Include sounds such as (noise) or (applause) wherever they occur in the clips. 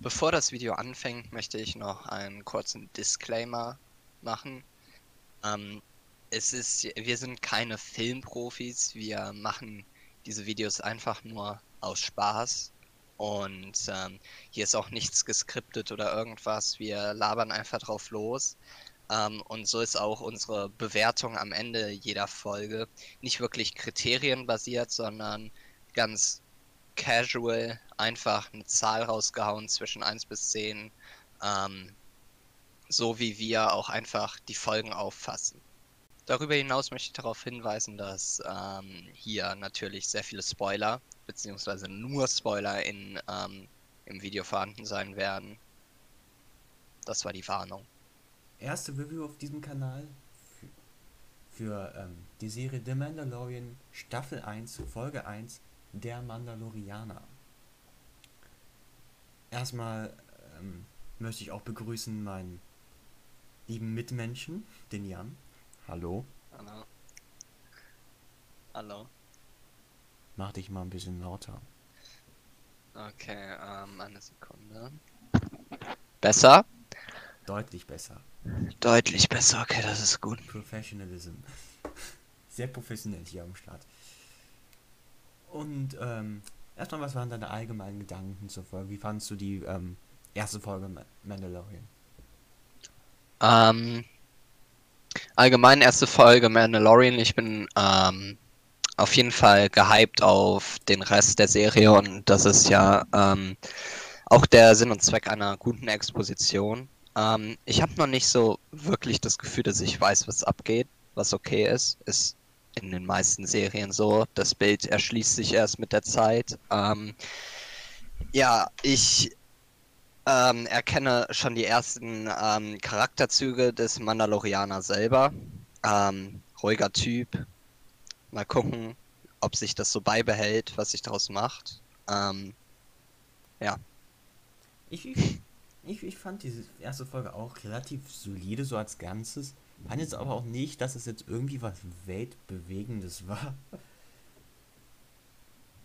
Bevor das Video anfängt, möchte ich noch einen kurzen Disclaimer machen. Ähm, es ist, wir sind keine Filmprofis, wir machen diese Videos einfach nur aus Spaß. Und ähm, hier ist auch nichts geskriptet oder irgendwas. Wir labern einfach drauf los. Ähm, und so ist auch unsere Bewertung am Ende jeder Folge nicht wirklich kriterienbasiert, sondern ganz casual einfach eine Zahl rausgehauen zwischen 1 bis 10. Ähm, so wie wir auch einfach die Folgen auffassen. Darüber hinaus möchte ich darauf hinweisen, dass ähm, hier natürlich sehr viele Spoiler, beziehungsweise nur Spoiler in, ähm, im Video vorhanden sein werden. Das war die Warnung. Erste Review auf diesem Kanal für, für ähm, die Serie The Mandalorian Staffel 1, Folge 1, Der Mandalorianer. Erstmal ähm, möchte ich auch begrüßen meinen lieben Mitmenschen, den Jan. Hallo. Hallo. Hallo. Mach dich mal ein bisschen lauter. Okay, ähm, eine Sekunde. Besser? Deutlich besser. Deutlich besser, okay, das ist gut. Professionalism. (laughs) Sehr professionell hier am Start. Und ähm, erstmal, was waren deine allgemeinen Gedanken zur Folge? Wie fandest du die ähm, erste Folge Mandalorian? Ähm, allgemein erste Folge Mandalorian. Ich bin ähm, auf jeden Fall gehypt auf den Rest der Serie und das ist ja ähm, auch der Sinn und Zweck einer guten Exposition. Ähm, ich habe noch nicht so wirklich das Gefühl, dass ich weiß, was abgeht, was okay ist. Ist in den meisten Serien so. Das Bild erschließt sich erst mit der Zeit. Ähm, ja, ich ähm, erkenne schon die ersten ähm, Charakterzüge des Mandalorianer selber. Ähm, ruhiger Typ. Mal gucken, ob sich das so beibehält, was sich daraus macht. Ähm, ja. Ich, ich, ich, ich fand diese erste Folge auch relativ solide, so als Ganzes. Fand jetzt aber auch nicht, dass es jetzt irgendwie was Weltbewegendes war.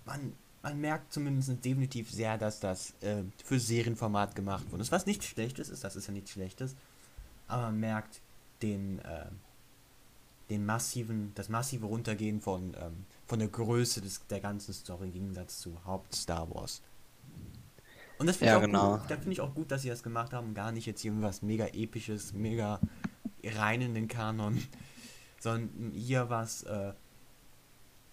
Man, man merkt zumindest definitiv sehr, dass das äh, für Serienformat gemacht wurde. Was nicht Schlechtes ist, das ist ja nichts Schlechtes. Aber man merkt den, äh, den massiven, das massive Runtergehen von, ähm, von der Größe des, der ganzen Story im Gegensatz zu Haupt Star Wars. Und das finde Ja, ich, auch genau. gut. Da finde ich auch gut, dass sie das gemacht haben. Gar nicht jetzt irgendwas mega episches, mega rein in den Kanon. Sondern hier was, äh,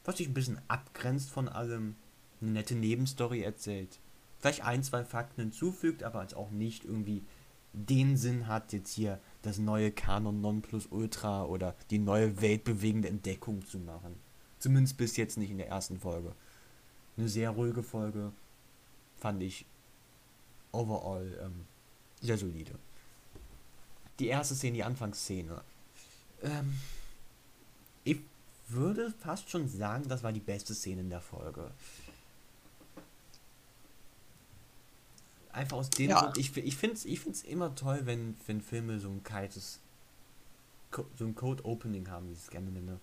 was sich ein bisschen abgrenzt von allem. Eine nette Nebenstory erzählt. Vielleicht ein, zwei Fakten hinzufügt, aber als auch nicht irgendwie den Sinn hat, jetzt hier das neue Kanon Nonplusultra oder die neue weltbewegende Entdeckung zu machen. Zumindest bis jetzt nicht in der ersten Folge. Eine sehr ruhige Folge. Fand ich overall ähm, sehr solide. Die erste Szene, die Anfangsszene. Ähm, ich würde fast schon sagen, das war die beste Szene in der Folge. Einfach aus dem Ja. Grund, ich, ich finde es ich find's immer toll, wenn, wenn Filme so ein kaltes, so ein Code Opening haben, wie ich es gerne nenne.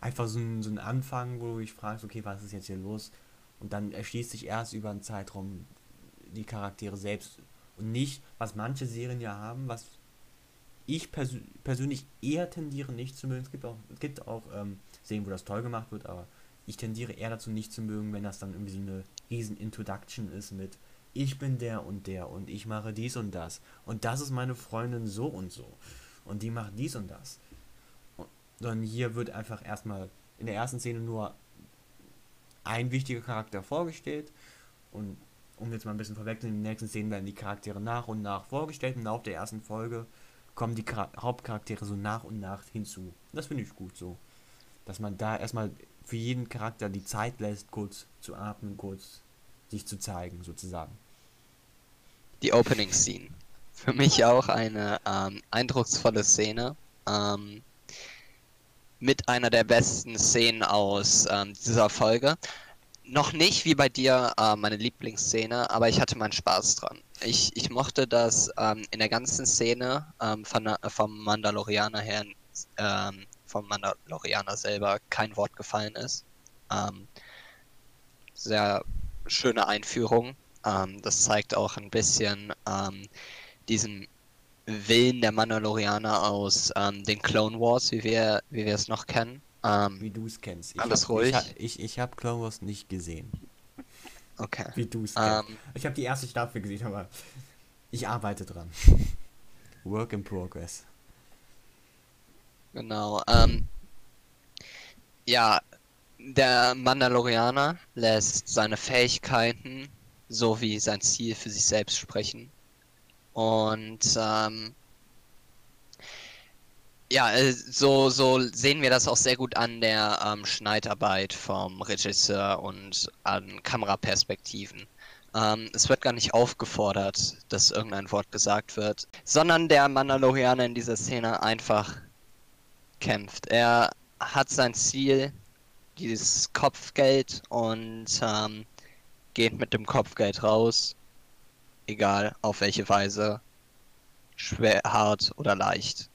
Einfach so ein, so ein Anfang, wo du dich fragst, okay, was ist jetzt hier los? Und dann erschließt sich erst über einen Zeitraum die Charaktere selbst. Und nicht, was manche Serien ja haben, was ich persö persönlich eher tendiere nicht zu mögen. Es gibt auch, es gibt auch ähm, Serien, wo das toll gemacht wird, aber ich tendiere eher dazu nicht zu mögen, wenn das dann irgendwie so eine riesen Introduction ist mit ich bin der und der und ich mache dies und das und das ist meine Freundin so und so und die macht dies und das. Und, sondern hier wird einfach erstmal in der ersten Szene nur ein wichtiger Charakter vorgestellt und um jetzt mal ein bisschen vorwegzunehmen, in den nächsten Szenen werden die Charaktere nach und nach vorgestellt und auf der ersten Folge kommen die Chara Hauptcharaktere so nach und nach hinzu. Das finde ich gut so. Dass man da erstmal für jeden Charakter die Zeit lässt, kurz zu atmen, kurz sich zu zeigen, sozusagen. Die Opening Scene. Für mich auch eine ähm, eindrucksvolle Szene. Ähm, mit einer der besten Szenen aus ähm, dieser Folge. Noch nicht wie bei dir äh, meine Lieblingsszene, aber ich hatte meinen Spaß dran. Ich, ich mochte, dass ähm, in der ganzen Szene ähm, von, der- vom Mandalorianer her, ähm, vom Mandalorianer selber kein Wort gefallen ist. Ähm, sehr schöne Einführung. Ähm, das zeigt auch ein bisschen ähm, diesen Willen der Mandalorianer aus den Clone Wars, wie wir, wie wir es noch kennen. Ähm, Wie du es kennst. Ich Alles hab, ruhig. Ich, ich, ich habe Clone Wars nicht gesehen. okay. Wie du es kennst. Ähm, Ich habe die erste Staffel gesehen, aber ich arbeite dran. Work in progress. Genau. Ähm, ja, der Mandalorianer lässt seine Fähigkeiten sowie sein Ziel für sich selbst sprechen. Und ähm, ja, äh, so, so sehen wir das auch sehr gut an der ähm, Schneidarbeit vom Regisseur und an Kameraperspektiven. Ähm, es wird gar nicht aufgefordert, dass irgendein Wort gesagt wird, sondern der Mandalorianer in dieser Szene einfach kämpft. Er hat sein Ziel, dieses Kopfgeld, und ähm, geht mit dem Kopfgeld raus, egal auf welche Weise, schwer, hart oder leicht.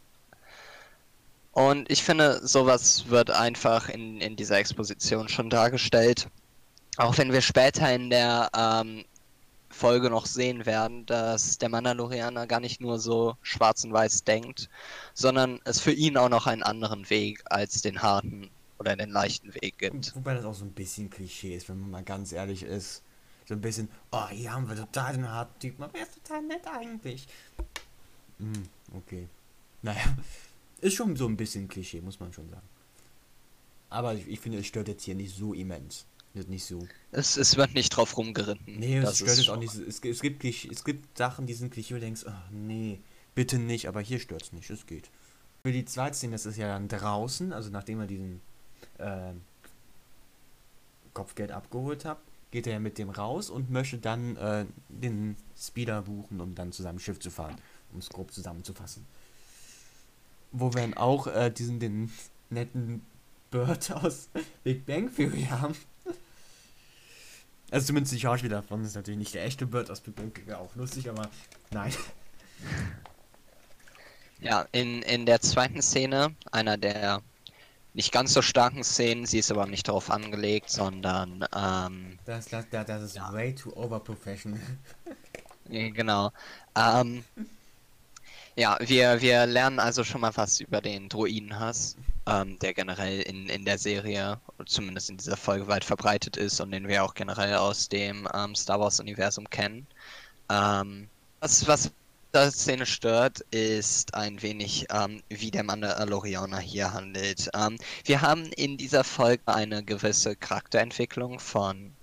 Und ich finde, sowas wird einfach in, in dieser Exposition schon dargestellt. Auch wenn wir später in der ähm, Folge noch sehen werden, dass der Mandalorianer gar nicht nur so schwarz und weiß denkt, sondern es für ihn auch noch einen anderen Weg als den harten oder den leichten Weg gibt. Wobei das auch so ein bisschen Klischee ist, wenn man mal ganz ehrlich ist. So ein bisschen, oh, hier haben wir total den harten Typen, aber er ist total nett eigentlich. Hm, okay. Naja, ist schon so ein bisschen Klischee, muss man schon sagen. Aber ich, ich finde, es stört jetzt hier nicht so immens. Wird nicht so. Es, es wird nicht drauf rumgeritten. Nee, es stört jetzt auch nicht. Es, gibt- es, gibt, es gibt Sachen, die sind Klischee, wo du denkst, oh, nee, bitte nicht, aber hier stört es nicht, es geht. Für die zweite Szene, das ist ja dann draußen, also nachdem er diesen ähm, Kopfgeld abgeholt hat, geht er ja mit dem raus und möchte dann äh, den Speeder buchen, um dann zu seinem Schiff zu fahren, um es grob zusammenzufassen. Wo wir dann auch äh, diesen den netten Bird (laughs) aus Big Bang Theory haben. Also zumindest die Schauspieler davon das ist natürlich nicht der echte Bird aus Big Bang Theory, wäre auch lustig, aber nein. Ja, in, in der zweiten Szene, einer der nicht ganz so starken Szenen, sie ist aber nicht darauf angelegt, sondern ähm, Das, das, das, das ist Ja. way too over professional. Ja, Genau. Ähm, (laughs) ja, wir, wir lernen also schon mal was über den Druidenhass, ähm, der generell in, in der Serie, zumindest in dieser Folge, weit verbreitet ist und den wir auch generell aus dem ähm, Star Wars-Universum kennen. Ähm, was, was der Szene stört, ist ein wenig, ähm, wie der Mandalorianer hier handelt. Ähm, wir haben in dieser Folge eine gewisse Charakterentwicklung von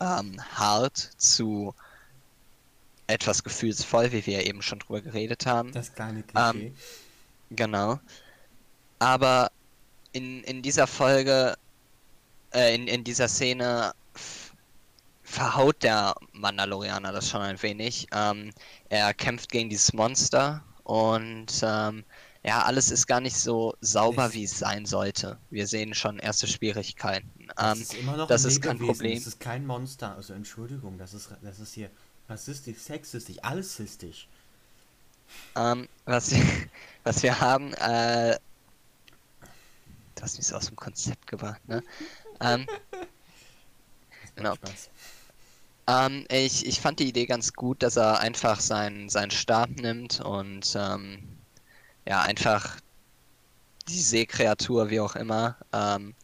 ähm, hart zu etwas gefühlsvoll, wie wir eben schon drüber geredet haben. Das kleine Klischee. Ähm, Genau. Aber in, in dieser Folge, äh, in, in dieser Szene verhaut der Mandalorianer das schon ein wenig. Ähm, er kämpft gegen dieses Monster und ähm, ja, alles ist gar nicht so sauber, Es- wie es sein sollte. Wir sehen schon erste Schwierigkeiten. das Ähm, ist immer noch das ein ist kein Problem. Das ist kein Monster. Also Entschuldigung, das ist, das ist hier rassistisch, sexistisch, alles sistisch. Ähm, was, wir, (laughs) was wir haben, äh, du hast mich so aus dem Konzept gebracht, ne? Ähm, Genau. Ähm, ich, ich fand die Idee ganz gut, dass er einfach seinen, seinen Stab nimmt und ähm, ja, einfach die Seekreatur, wie auch immer, ähm,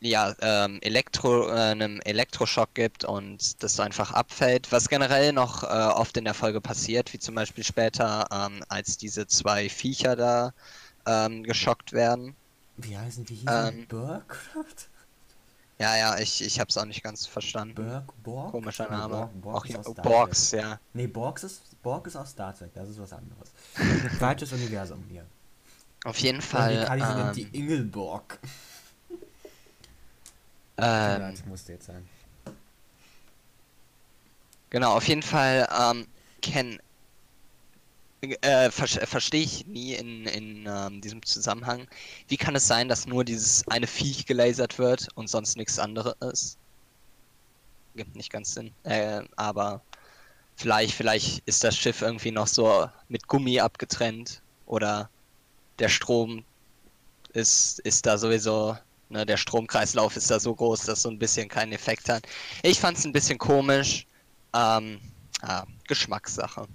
ja, ähm, Elektro, äh, einem Elektroschock gibt und das einfach abfällt, was generell noch äh, oft in der Folge passiert, wie zum Beispiel später, ähm, als diese zwei Viecher da ähm, geschockt werden. Wie heißen die hier? Ähm, Burg? Ja, ja, ich, ich hab's auch nicht ganz verstanden. Burg? Borg? Komischer Name. Borg, Borg auch Borgs, Trek. ja. Nee, Borg ist, Borg ist aus Star Trek, das ist was anderes. (laughs) Falsches Universum hier. Auf jeden Und Fall. die nennt die Ähm, Ingelborg. Ähm, das musste jetzt sein. Genau, auf jeden Fall, ähm, Ken, äh, ver verstehe ich nie in, in ähm, diesem Zusammenhang. Wie kann es sein, dass nur dieses eine Viech gelasert wird und sonst nichts anderes? Gibt nicht ganz Sinn. Äh, aber vielleicht, vielleicht ist das Schiff irgendwie noch so mit Gummi abgetrennt oder der Strom ist, ist da sowieso Ne, der Stromkreislauf ist da so groß, dass so ein bisschen keinen Effekt hat. Ich fand es ein bisschen komisch. Ähm, ja, Geschmackssache.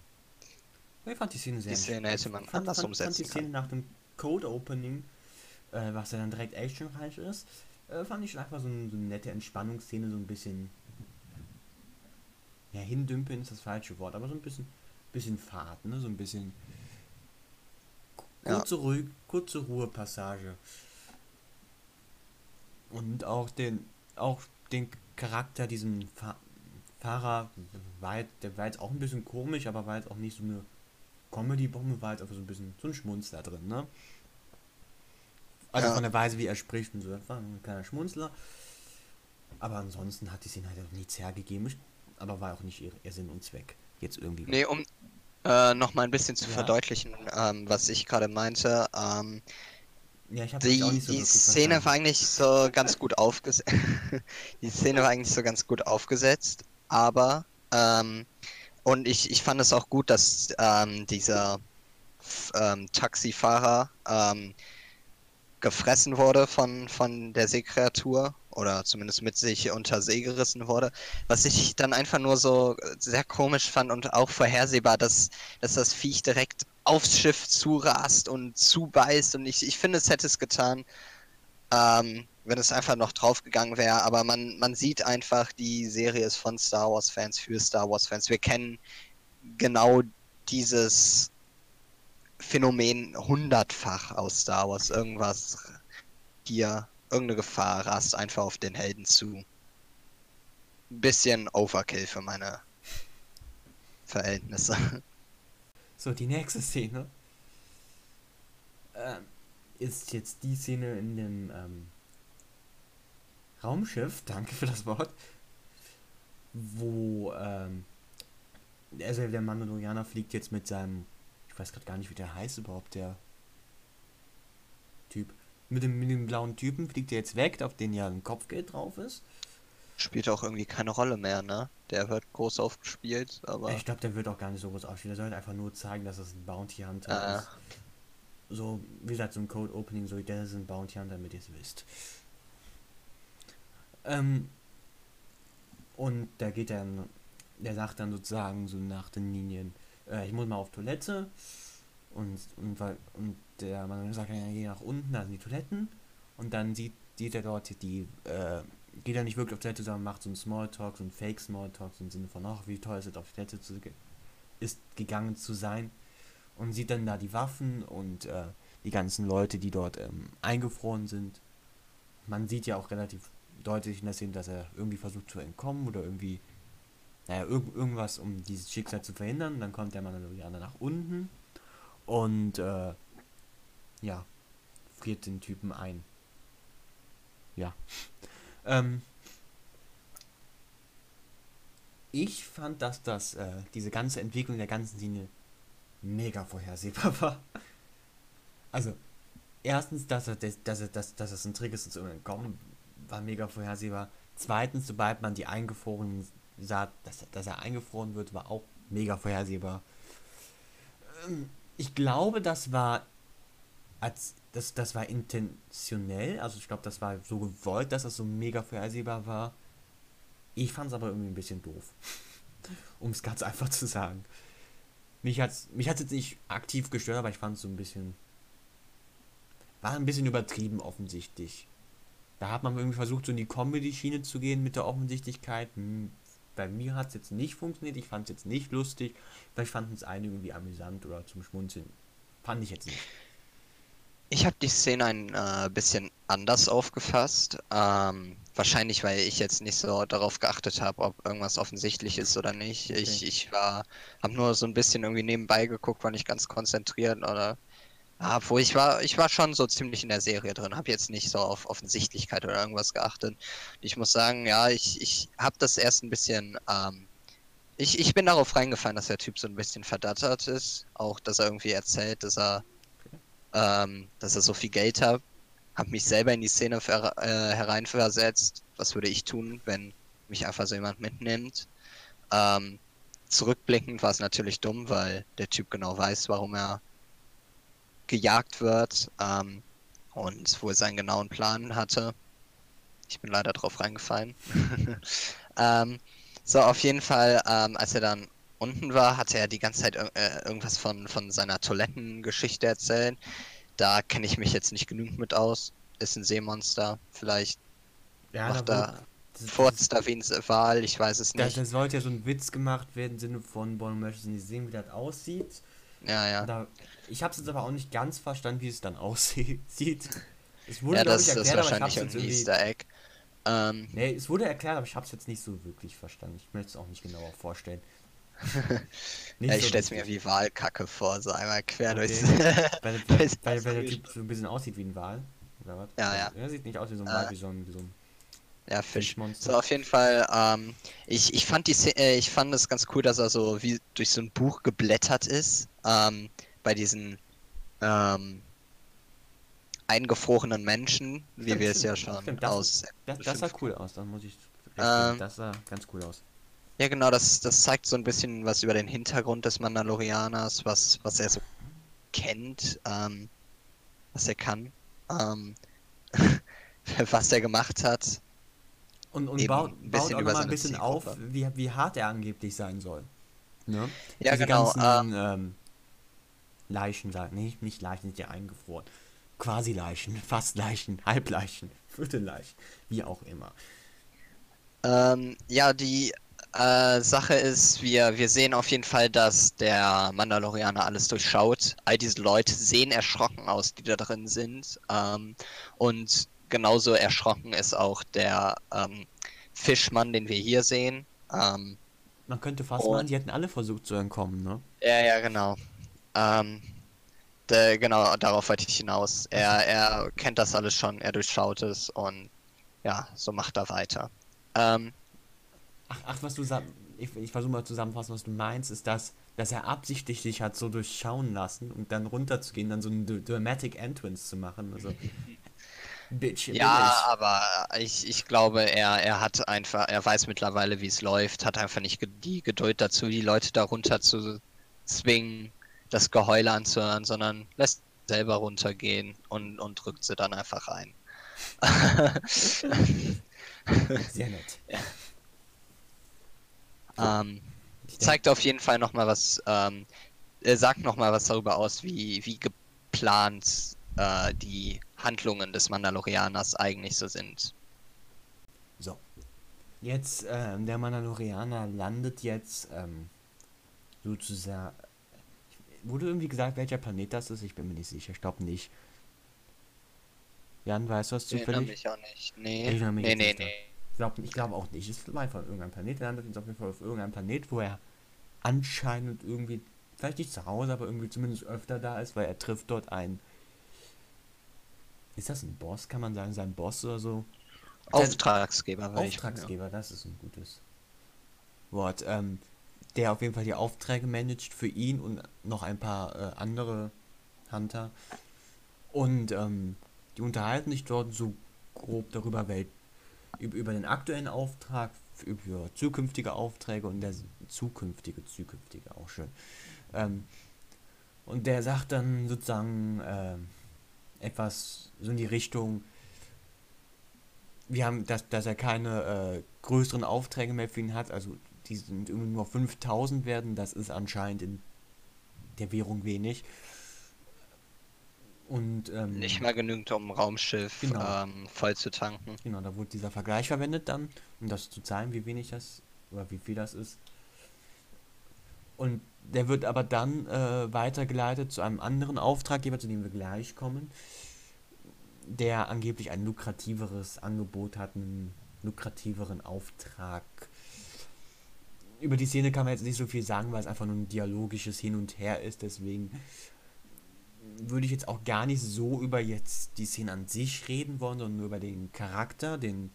Ich fand die Szene sehr Die Szene hätte man fand, anders fand, umsetzen fand die Szene nach dem Code Opening, äh, was ja dann direkt actionreich ist, äh, fand ich einfach so, ein, so eine nette Entspannungsszene, so ein bisschen. Ja, hindümpeln ist das falsche Wort, aber so ein bisschen, bisschen Fahrt, ne? So ein bisschen. Ja. Kurze, Ruhe, kurze Ruhepassage. Und auch den, auch den Charakter, diesen Fa Fahrer, war, jetzt- der war jetzt auch ein bisschen komisch, aber war jetzt auch nicht so eine Comedy-Bombe, war jetzt einfach so ein bisschen so ein Schmunzler drin, ne? Also Ja. von der Weise, wie er spricht und so, das war ein kleiner Schmunzler. Aber ansonsten hat die Szene halt auch nichts hergegeben, aber war auch nicht ihr, ihr Sinn und Zweck. Jetzt irgendwie. Nee, um äh, noch mal ein bisschen zu Ja. verdeutlichen, ähm, was ich gerade meinte. Ähm, ja, ich habe die auch nicht so die Szene verstanden. war eigentlich so ganz gut aufgesetzt. (laughs) die Szene war eigentlich so ganz gut aufgesetzt, aber ähm, und ich, ich fand es auch gut, dass ähm, dieser ähm, Taxifahrer ähm, gefressen wurde von, von der Seekreatur oder zumindest mit sich unter See gerissen wurde. Was ich dann einfach nur so sehr komisch fand und auch vorhersehbar, dass, dass das Viech direkt aufs Schiff zurast und zubeißt und ich, ich finde, es hätte es getan, ähm, wenn es einfach noch draufgegangen wäre, aber man, man sieht einfach, die Serie ist von Star Wars Fans für Star Wars Fans. Wir kennen genau dieses Phänomen hundertfach aus Star Wars. Irgendwas hier, irgendeine Gefahr rast einfach auf den Helden zu. Ein bisschen Overkill für meine Verhältnisse. (laughs) So, die nächste Szene ähm, ist jetzt die Szene in dem ähm, Raumschiff, danke für das Wort, wo ähm, also der Mandalorianer fliegt jetzt mit seinem, ich weiß gerade gar nicht, wie der heißt überhaupt, der Typ. Mit dem, mit dem blauen Typen fliegt er jetzt weg, auf den ja ein Kopfgeld drauf ist. Spielt auch irgendwie keine Rolle mehr, ne? Der wird groß aufgespielt, aber. Ich glaube, der wird auch gar nicht so groß aufstehen. Der soll einfach nur zeigen, dass es ein Bounty Hunter Ah. ist. So, wie gesagt, so ein Code Opening, so, der ist ein Bounty Hunter, damit ihr es wisst. Ähm, und da geht dann, der sagt dann sozusagen so nach den Linien, äh, ich muss mal auf Toilette. Und, und, weil, und der Mann sagt, ja, geh nach unten, da sind die Toiletten. Und dann sieht, sieht er dort die, äh, geht er nicht wirklich auf Toilette, sondern macht so ein Smalltalk, so ein Fake Smalltalk, so im Sinne von, ach, wie toll ist es, auf Toilette zu ge ist gegangen zu sein. Und sieht dann da die Waffen und äh, die ganzen Leute, die dort ähm, eingefroren sind. Man sieht ja auch relativ deutlich in der Szene, dass er irgendwie versucht zu entkommen oder irgendwie, naja, irg irgendwas, um dieses Schicksal zu verhindern. Dann kommt der Mandalorianer nach unten und äh, ja, friert den Typen ein. Ja. Ähm, ich fand, dass das, äh, diese ganze Entwicklung der ganzen Linie mega vorhersehbar (laughs) war. Also, erstens, dass er, dass, er, dass, dass es ein Trick ist, zu entkommen, war mega vorhersehbar. Zweitens, sobald man die eingefrorenen sah, dass, dass er eingefroren wird, war auch mega vorhersehbar. Ähm, ich glaube, das war als das, das war intentionell, also ich glaube, das war so gewollt, dass das so mega vorhersehbar war. Ich fand es aber irgendwie ein bisschen doof. (laughs) um es ganz einfach zu sagen. Mich hat es mich hat's jetzt nicht aktiv gestört, aber ich fand es so ein bisschen. War ein bisschen übertrieben offensichtlich. Da hat man irgendwie versucht, so in die Comedy-Schiene zu gehen mit der Offensichtlichkeit. Hm, Bei mir hat es jetzt nicht funktioniert, ich fand es jetzt nicht lustig. Vielleicht fanden es einige irgendwie amüsant oder zum Schmunzeln. Fand ich jetzt nicht. Ich habe die Szene ein äh, bisschen anders aufgefasst. Ähm, wahrscheinlich, weil ich jetzt nicht so darauf geachtet habe, ob irgendwas offensichtlich ist oder nicht. Okay. Ich, ich war, habe nur so ein bisschen irgendwie nebenbei geguckt, war nicht ganz konzentriert oder. Obwohl ich war, ich war schon so ziemlich in der Serie drin, habe jetzt nicht so auf Offensichtlichkeit oder irgendwas geachtet. Ich muss sagen, ja, ich, ich habe das erst ein bisschen. Ähm, ich, ich bin darauf reingefallen, dass der Typ so ein bisschen verdattert ist. Auch, dass er irgendwie erzählt, dass er ähm, dass er so viel Geld hat. Hab mich selber in die Szene äh, hereinversetzt. Was würde ich tun, wenn mich einfach so jemand mitnimmt? Ähm, zurückblickend war es natürlich dumm, weil der Typ genau weiß, warum er gejagt wird ähm, und wo er seinen genauen Plan hatte. Ich bin leider drauf reingefallen. (laughs) ähm, so, auf jeden Fall, ähm, als er dann unten war, hatte er die ganze Zeit äh, irgendwas von, von seiner Toilettengeschichte erzählt. Da kenne ich mich jetzt nicht genügend mit aus. Ist ein Seemonster. Vielleicht Ja, macht da er das- furzt da ein Wal, ich weiß es nicht. da sollte ja so ein Witz gemacht werden im Sinne von, boah, du möchtest nicht sehen, wie das aussieht. Ja, ja. Da, ich habe es jetzt aber auch nicht ganz verstanden, wie es dann (laughs) aussieht. Es wurde, Ja, das, ich, das ist erklärt, aber ich wahrscheinlich irgendein irgendwie... Easter Egg. Ähm, Nee, es wurde erklärt, aber ich habe es jetzt nicht so wirklich verstanden. Ich möchte es auch nicht genauer vorstellen. (laughs) Ja, ich so stell's mir wie Wahlkacke vor, so einmal quer Okay. durchs. Weil, (laughs) der Typ so ein bisschen aussieht wie ein Wal. Oder was? Ja, ja. Er sieht nicht aus wie so ein Äh, Wal, wie so ein, wie so ein Ja, Fisch. Fischmonster. So, auf jeden Fall, ähm, ich, ich fand die äh, ich fand es ganz cool, dass er so wie durch so ein Buch geblättert ist, ähm, bei diesen ähm, eingefrorenen Menschen, wie wir es ja schon stimmt, das- aus. Das, das sah cool aus, dann muss ich. Ähm, das sah ganz cool aus. Ja, genau, das, das zeigt so ein bisschen was über den Hintergrund des Mandalorianers, was, was er so kennt, ähm, was er kann, ähm, (laughs) was er gemacht hat. Und, und eben baut, baut auch über noch mal ein bisschen auf, wie, wie hart er angeblich sein soll. Ne? Ja, Diese genau. ganzen ähm, Leichen, sagen, nee, nicht Leichen, sind ja eingefroren. Quasi Leichen, (laughs) fast Leichen, Halbleichen, (laughs) Viertelleichen, wie auch immer. Ähm, ja, die äh, Sache ist, wir, wir sehen auf jeden Fall, dass der Mandalorianer alles durchschaut. All diese Leute sehen erschrocken aus, die da drin sind. Ähm, und genauso erschrocken ist auch der ähm, Fischmann, den wir hier sehen. Ähm, Man könnte fast meinen, die hätten alle versucht zu entkommen, ne? ja, ja, genau. Ähm, der, genau, darauf wollte ich hinaus. Er, er kennt das alles schon, er durchschaut es und ja, so macht er weiter. Ähm, Ach, ach was du sagst, ich, ich versuche mal zusammenfassen, was du meinst, ist das, dass er absichtlich sich hat so durchschauen lassen und dann runterzugehen, dann so ein D- Dramatic Entrance zu machen. Also, (laughs) Bitch, Ja, ich. aber ich, ich glaube, er, er hat einfach, er weiß mittlerweile, wie es läuft, hat einfach nicht die Geduld dazu, die Leute darunter zu zwingen, das Geheule anzuhören, sondern lässt selber runtergehen und, und drückt sie dann einfach rein. (laughs) (laughs) Sehr nett. Ähm, Ich zeigt auf jeden Fall nochmal was, ähm, er sagt nochmal was darüber aus, wie, wie geplant äh, die Handlungen des Mandalorianers eigentlich so sind. So. Jetzt, ähm, der Mandalorianer landet jetzt ähm, sozusagen. Wurde irgendwie gesagt, welcher Planet das ist? Ich bin mir nicht sicher. Ich glaube nicht. Jan, weißt du was Ich erinnere zufällig? mich auch nicht. Ich Nee, erinnere mich nee, jetzt nee, nee. Ich glaube glaub auch nicht. Es war einfach irgendein Planet. Er landet jetzt auf jeden Fall auf irgendeinem Planet, wo er anscheinend irgendwie, vielleicht nicht zu Hause, aber irgendwie zumindest öfter da ist, weil er trifft dort einen. Ist das ein Boss? Kann man sagen, sein Boss oder so? Auftragsgeber, würde ich Auftragsgeber, das ist ein gutes Wort. Ähm, der auf jeden Fall die Aufträge managt für ihn und noch ein paar äh, andere Hunter. Und ähm, die unterhalten sich dort so grob darüber, wel über, den aktuellen Auftrag, über zukünftige Aufträge und der zukünftige, zukünftige auch schön. Ähm, und der sagt dann sozusagen ähm, etwas so in die Richtung, wir haben, dass, dass er keine äh, größeren Aufträge mehr für ihn hat, also die sind nur 5000 werden, das ist anscheinend in der Währung wenig. Und ähm, Nicht mal genügend, um ein Raumschiff Genau. ähm, voll zu tanken. Genau, da wurde dieser Vergleich verwendet dann, um das zu zeigen, wie wenig das oder wie viel das ist. Und der wird aber dann äh, weitergeleitet zu einem anderen Auftraggeber, zu dem wir gleich kommen, der angeblich ein lukrativeres Angebot hat, einen lukrativeren Auftrag. Über die Szene kann man jetzt nicht so viel sagen, weil es einfach nur ein dialogisches Hin und Her ist, deswegen würde ich jetzt auch gar nicht so über jetzt die Szene an sich reden wollen, sondern nur über den Charakter, den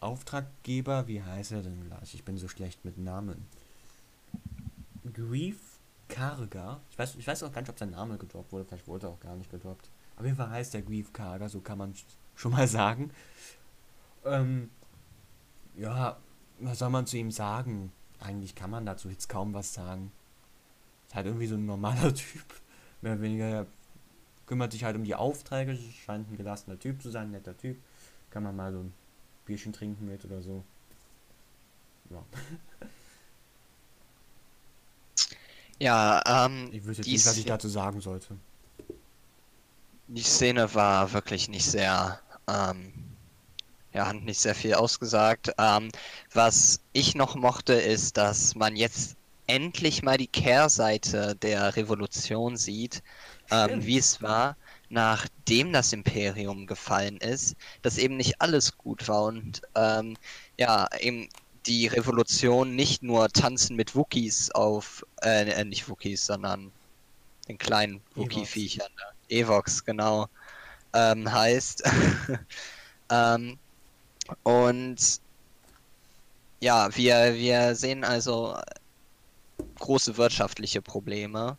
Auftraggeber. Wie heißt er denn gleich? Ich bin so schlecht mit Namen. Grief Karga. Ich weiß, ich weiß auch gar nicht, ob sein Name gedroppt wurde. Vielleicht wurde er auch gar nicht gedroppt. Auf jeden Fall heißt der Grief Karga, so kann man (laughs) schon mal sagen. Ähm, ja, was soll man zu ihm sagen? Eigentlich kann man dazu jetzt kaum was sagen. Ist halt irgendwie so ein normaler (laughs) Typ. Mehr oder weniger kümmert sich halt um die Aufträge, scheint ein gelassener Typ zu sein, ein netter Typ. Kann man mal so ein Bierchen trinken mit oder so. Ja. (laughs) Ja, ähm, Ich wüsste jetzt nicht, was ich dazu sagen sollte. die Szene war wirklich nicht sehr, ähm, ja, hat nicht sehr viel ausgesagt. Ähm, was ich noch mochte, ist, dass man jetzt endlich mal die Kehrseite der Revolution sieht, ähm, wie es war, nachdem das Imperium gefallen ist, dass eben nicht alles gut war und ähm, ja, eben die Revolution nicht nur Tanzen mit Wookies auf, äh, äh, nicht Wookies, sondern den kleinen Wookie-Viechern. Evox, genau, ähm, heißt. (laughs) ähm, und ja, wir, wir sehen also große wirtschaftliche Probleme,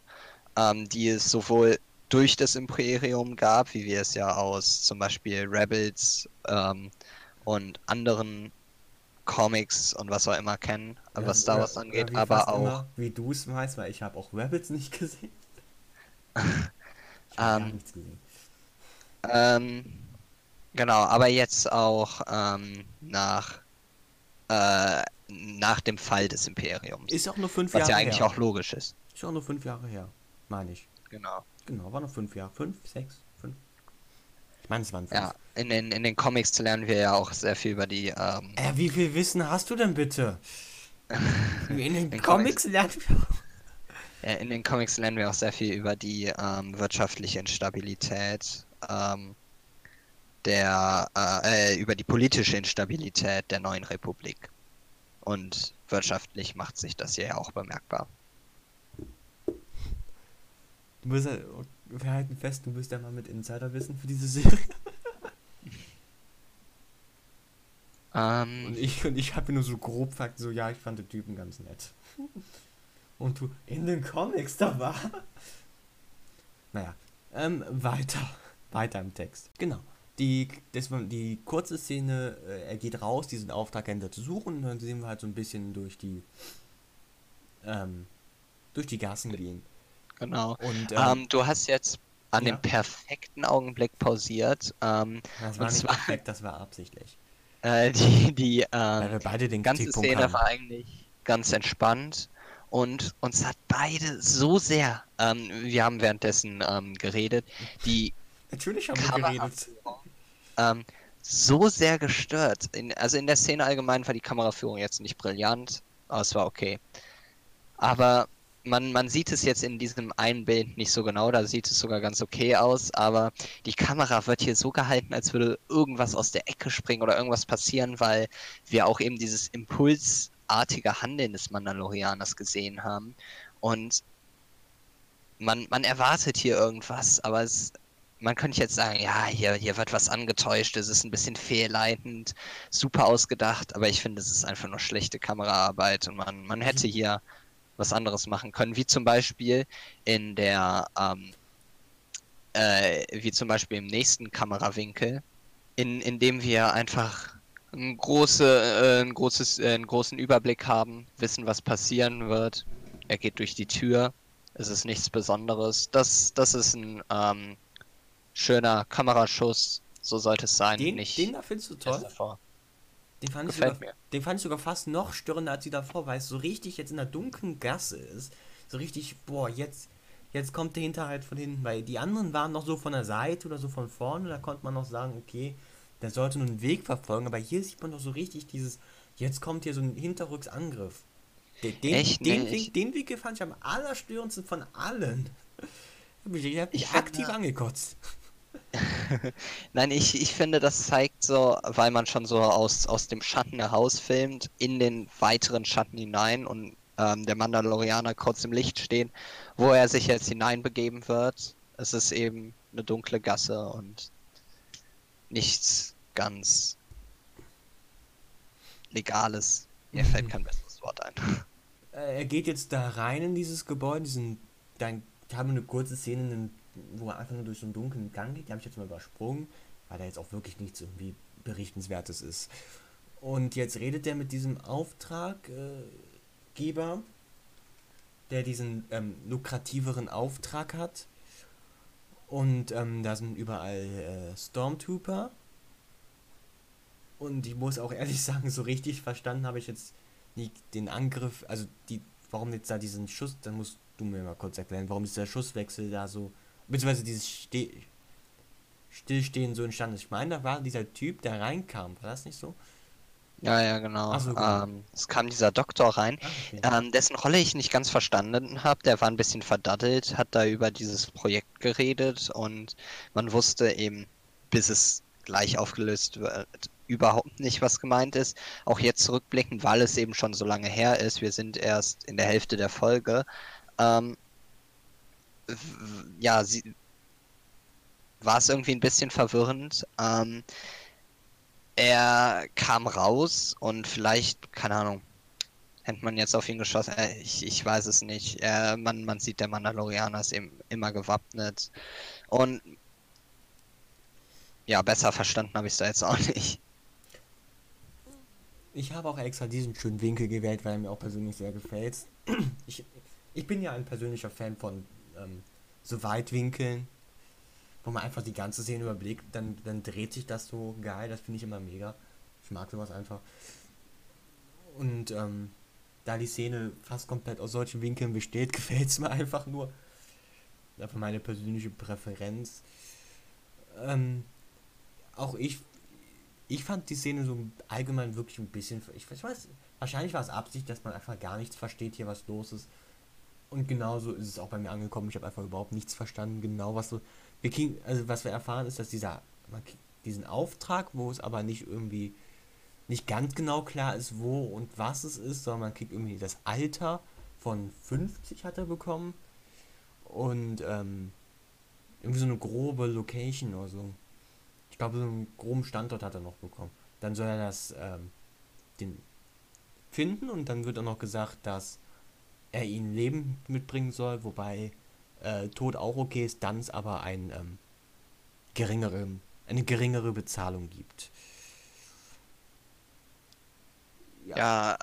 ähm, die es sowohl durch das Imperium gab, wie wir es ja aus zum Beispiel Rebels ähm, und anderen Comics und was auch immer kennen, Ja, was Star oder- Wars angeht, wie aber fast auch Immer, wie du es weißt, weil ich habe auch Rabbits nicht gesehen. (laughs) Ich habe Ähm, nichts gesehen. Ähm, genau, aber jetzt auch ähm, nach, äh, nach dem Fall des Imperiums. Ist auch nur fünf was Jahre ja eigentlich her. auch logisch ist. Ist auch nur fünf Jahre her, meine ich. Genau. Genau, war noch fünf Jahre. Fünf, sechs, fünf. Ich meine, es waren fünf. Ja, in den, in den Comics lernen wir ja auch sehr viel über die. Ähm, Äh, wie viel Wissen hast du denn bitte? (laughs) In den In Comics lernt wir. in den Comics lernen wir auch sehr viel über die ähm, wirtschaftliche Instabilität ähm, der, äh, äh, über die politische Instabilität der neuen Republik. Und wirtschaftlich macht sich das hier ja auch bemerkbar. Du musst ja, wir halten fest, du bist ja mal mit Insiderwissen für diese Serie. (laughs) Ähm, Und ich, und ich habe nur so grob Fakten, so, ja, ich fand den Typen ganz nett. Und du, in den Comics, da war. Naja, ähm, weiter. Weiter im Text. Genau. Die, das, die kurze Szene, äh, er geht raus, diesen Auftraghändler zu suchen, und dann sehen wir halt so ein bisschen durch die, ähm, durch die Gassen gehen. genau. Und, Ähm, du hast jetzt an ja. dem perfekten Augenblick pausiert. Ähm, das war nicht zwar- perfekt, das war absichtlich. (laughs) äh, die die Weil ähm, wir beide den ganze Kritikpunkt Szene haben. war eigentlich ganz entspannt und uns hat beide so sehr, ähm, wir haben währenddessen ähm, geredet, die Natürlich haben wir geredet. Ähm, so sehr gestört. In, also in der Szene allgemein war die Kameraführung jetzt nicht brillant, aber es war okay. Aber man, man sieht es jetzt in diesem einen Bild nicht so genau, da sieht es sogar ganz okay aus, aber die Kamera wird hier so gehalten, als würde irgendwas aus der Ecke springen oder irgendwas passieren, weil wir auch eben dieses impulsartige Handeln des Mandalorianers gesehen haben. Und man, man erwartet hier irgendwas, aber es, man könnte jetzt sagen, ja, hier, hier wird was angetäuscht, es ist ein bisschen fehlleitend, super ausgedacht, aber ich finde, es ist einfach nur schlechte Kameraarbeit und man, man hätte hier was anderes machen können, wie zum Beispiel in der, ähm, äh, wie zum Beispiel im nächsten Kamerawinkel, in, in dem wir einfach ein große, äh, ein großes, äh, einen großen Überblick haben, wissen, was passieren wird. Er geht durch die Tür, es ist nichts Besonderes. Das, das ist ein ähm, schöner Kameraschuss, so sollte es sein. Den, nicht den da findest du toll. Den fand, ich sogar, mir. den fand ich sogar fast noch störender als die davor, weil es so richtig jetzt in der dunklen Gasse ist. So richtig, boah, jetzt, jetzt kommt der Hinterhalt von hinten. Weil die anderen waren noch so von der Seite oder so von vorne, da konnte man noch sagen, okay, der sollte nur einen Weg verfolgen. Aber hier sieht man doch so richtig dieses, jetzt kommt hier so ein Hinterrücksangriff. Den, den, Echt? den, ich- den Winkel fand ich am allerstörendsten von allen. (laughs) Ich hab mich, ich hab mich Ich finde- aktiv angekotzt. Nein, ich, ich finde, das zeigt so, weil man schon so aus, aus dem Schatten herausfilmt, in den weiteren Schatten hinein und ähm, der Mandalorianer kurz im Licht steht, wo er sich jetzt hineinbegeben wird. Es ist eben eine dunkle Gasse und nichts ganz Legales. Mir fällt kein besseres Wort ein. Äh, er geht jetzt da rein in dieses Gebäude, diesen, dann haben wir eine kurze Szene, in den- wo er einfach nur durch so einen dunklen Gang geht, die habe ich jetzt mal übersprungen, weil da jetzt auch wirklich nichts irgendwie berichtenswertes ist. Und jetzt redet er mit diesem Auftraggeber, der diesen ähm, lukrativeren Auftrag hat. Und ähm, da sind überall äh, Stormtrooper. Und ich muss auch ehrlich (laughs) sagen, so richtig verstanden habe ich jetzt nie den Angriff, also die, warum jetzt da diesen Schuss, dann musst du mir mal kurz erklären, warum dieser Schusswechsel da so, beziehungsweise dieses Ste Stillstehen so entstanden ist. Ich meine, da war dieser Typ, der reinkam, war das nicht so? Ja, ja, genau. So, genau. Ähm, es kam dieser Doktor rein, Ah, okay. ähm, dessen Rolle ich nicht ganz verstanden habe. Der war ein bisschen verdattelt, hat da über dieses Projekt geredet und man wusste eben, bis es gleich aufgelöst wird, überhaupt nicht, was gemeint ist. Auch jetzt zurückblickend, weil es eben schon so lange her ist. Wir sind erst in der Hälfte der Folge. Ähm, ja, sie, war es irgendwie ein bisschen verwirrend. Ähm, er kam raus und vielleicht, keine Ahnung, hätte man jetzt auf ihn geschossen. Äh, ich, ich weiß es nicht. Äh, man, man sieht, der Mandalorianer ist eben immer gewappnet. Und ja, besser verstanden habe ich es da jetzt auch nicht. Ich habe auch extra diesen schönen Winkel gewählt, weil er mir auch persönlich sehr gefällt. Ich, ich bin ja ein persönlicher Fan von ähm, so Weitwinkeln, wo man einfach die ganze Szene überblickt, dann, dann dreht sich das so geil, das finde ich immer mega. Ich mag sowas einfach. Und ähm, da die Szene fast komplett aus solchen Winkeln besteht, (laughs) gefällt es mir einfach nur. Einfach meine persönliche Präferenz. Ähm, auch ich ich fand die Szene so allgemein wirklich ein bisschen. Ich, ich weiß, wahrscheinlich war es Absicht, dass man einfach gar nichts versteht hier, was los ist. Und genauso ist es auch bei mir angekommen. Ich habe einfach überhaupt nichts verstanden, genau was so. Wir kriegen, also was wir erfahren ist, dass dieser diesen Auftrag, wo es aber nicht irgendwie nicht ganz genau klar ist, wo und was es ist, sondern man kriegt irgendwie das Alter von 50 hat er bekommen und ähm, irgendwie so eine grobe Location oder so. Ich glaube, so einen groben Standort hat er noch bekommen. Dann soll er das ähm, den finden und dann wird auch noch gesagt, dass er ihn Leben mitbringen soll, wobei äh, Tod auch okay ist, dann es aber ein ähm, geringere, eine geringere Bezahlung gibt. Ja,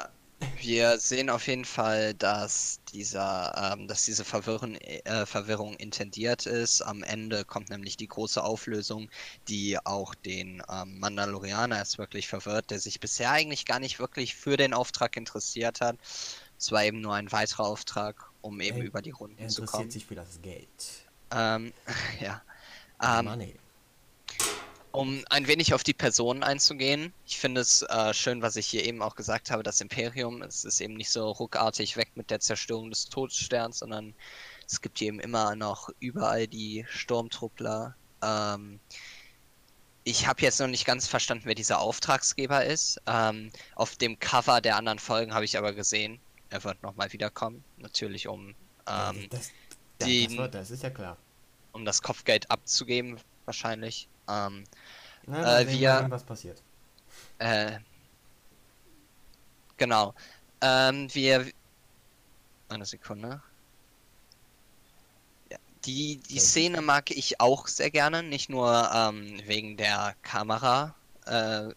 wir sehen auf jeden Fall, dass dieser, ähm, dass diese Verwirren, äh, Verwirrung intendiert ist. Am Ende kommt nämlich die große Auflösung, die auch den ähm, Mandalorianer erst wirklich verwirrt, der sich bisher eigentlich gar nicht wirklich für den Auftrag interessiert hat. Es war eben nur ein weiterer Auftrag, um eben Er- über die Er Runden zu interessiert kommen. sich für das Geld. Ähm, (laughs) ja. Ähm, Money. Um ein wenig auf die Personen einzugehen, ich finde es äh, schön, was ich hier eben auch gesagt habe, das Imperium, es ist eben nicht so ruckartig weg mit der Zerstörung des Todessterns, sondern es gibt hier eben immer noch überall die Sturmtruppler. Ähm, ich habe jetzt noch nicht ganz verstanden, wer dieser Auftragsgeber ist. Ähm, auf dem Cover der anderen Folgen habe ich aber gesehen, er wird nochmal wiederkommen, natürlich um, ähm, das, das, die- das, wird, das ist ja klar. um das Kopfgeld abzugeben, wahrscheinlich. Ähm, Na, Äh, wir- was passiert. Äh, genau. Ähm, wir. Eine Sekunde. Ja, die, die Okay. Szene mag ich auch sehr gerne, nicht nur ähm, wegen der Kamera. Äh,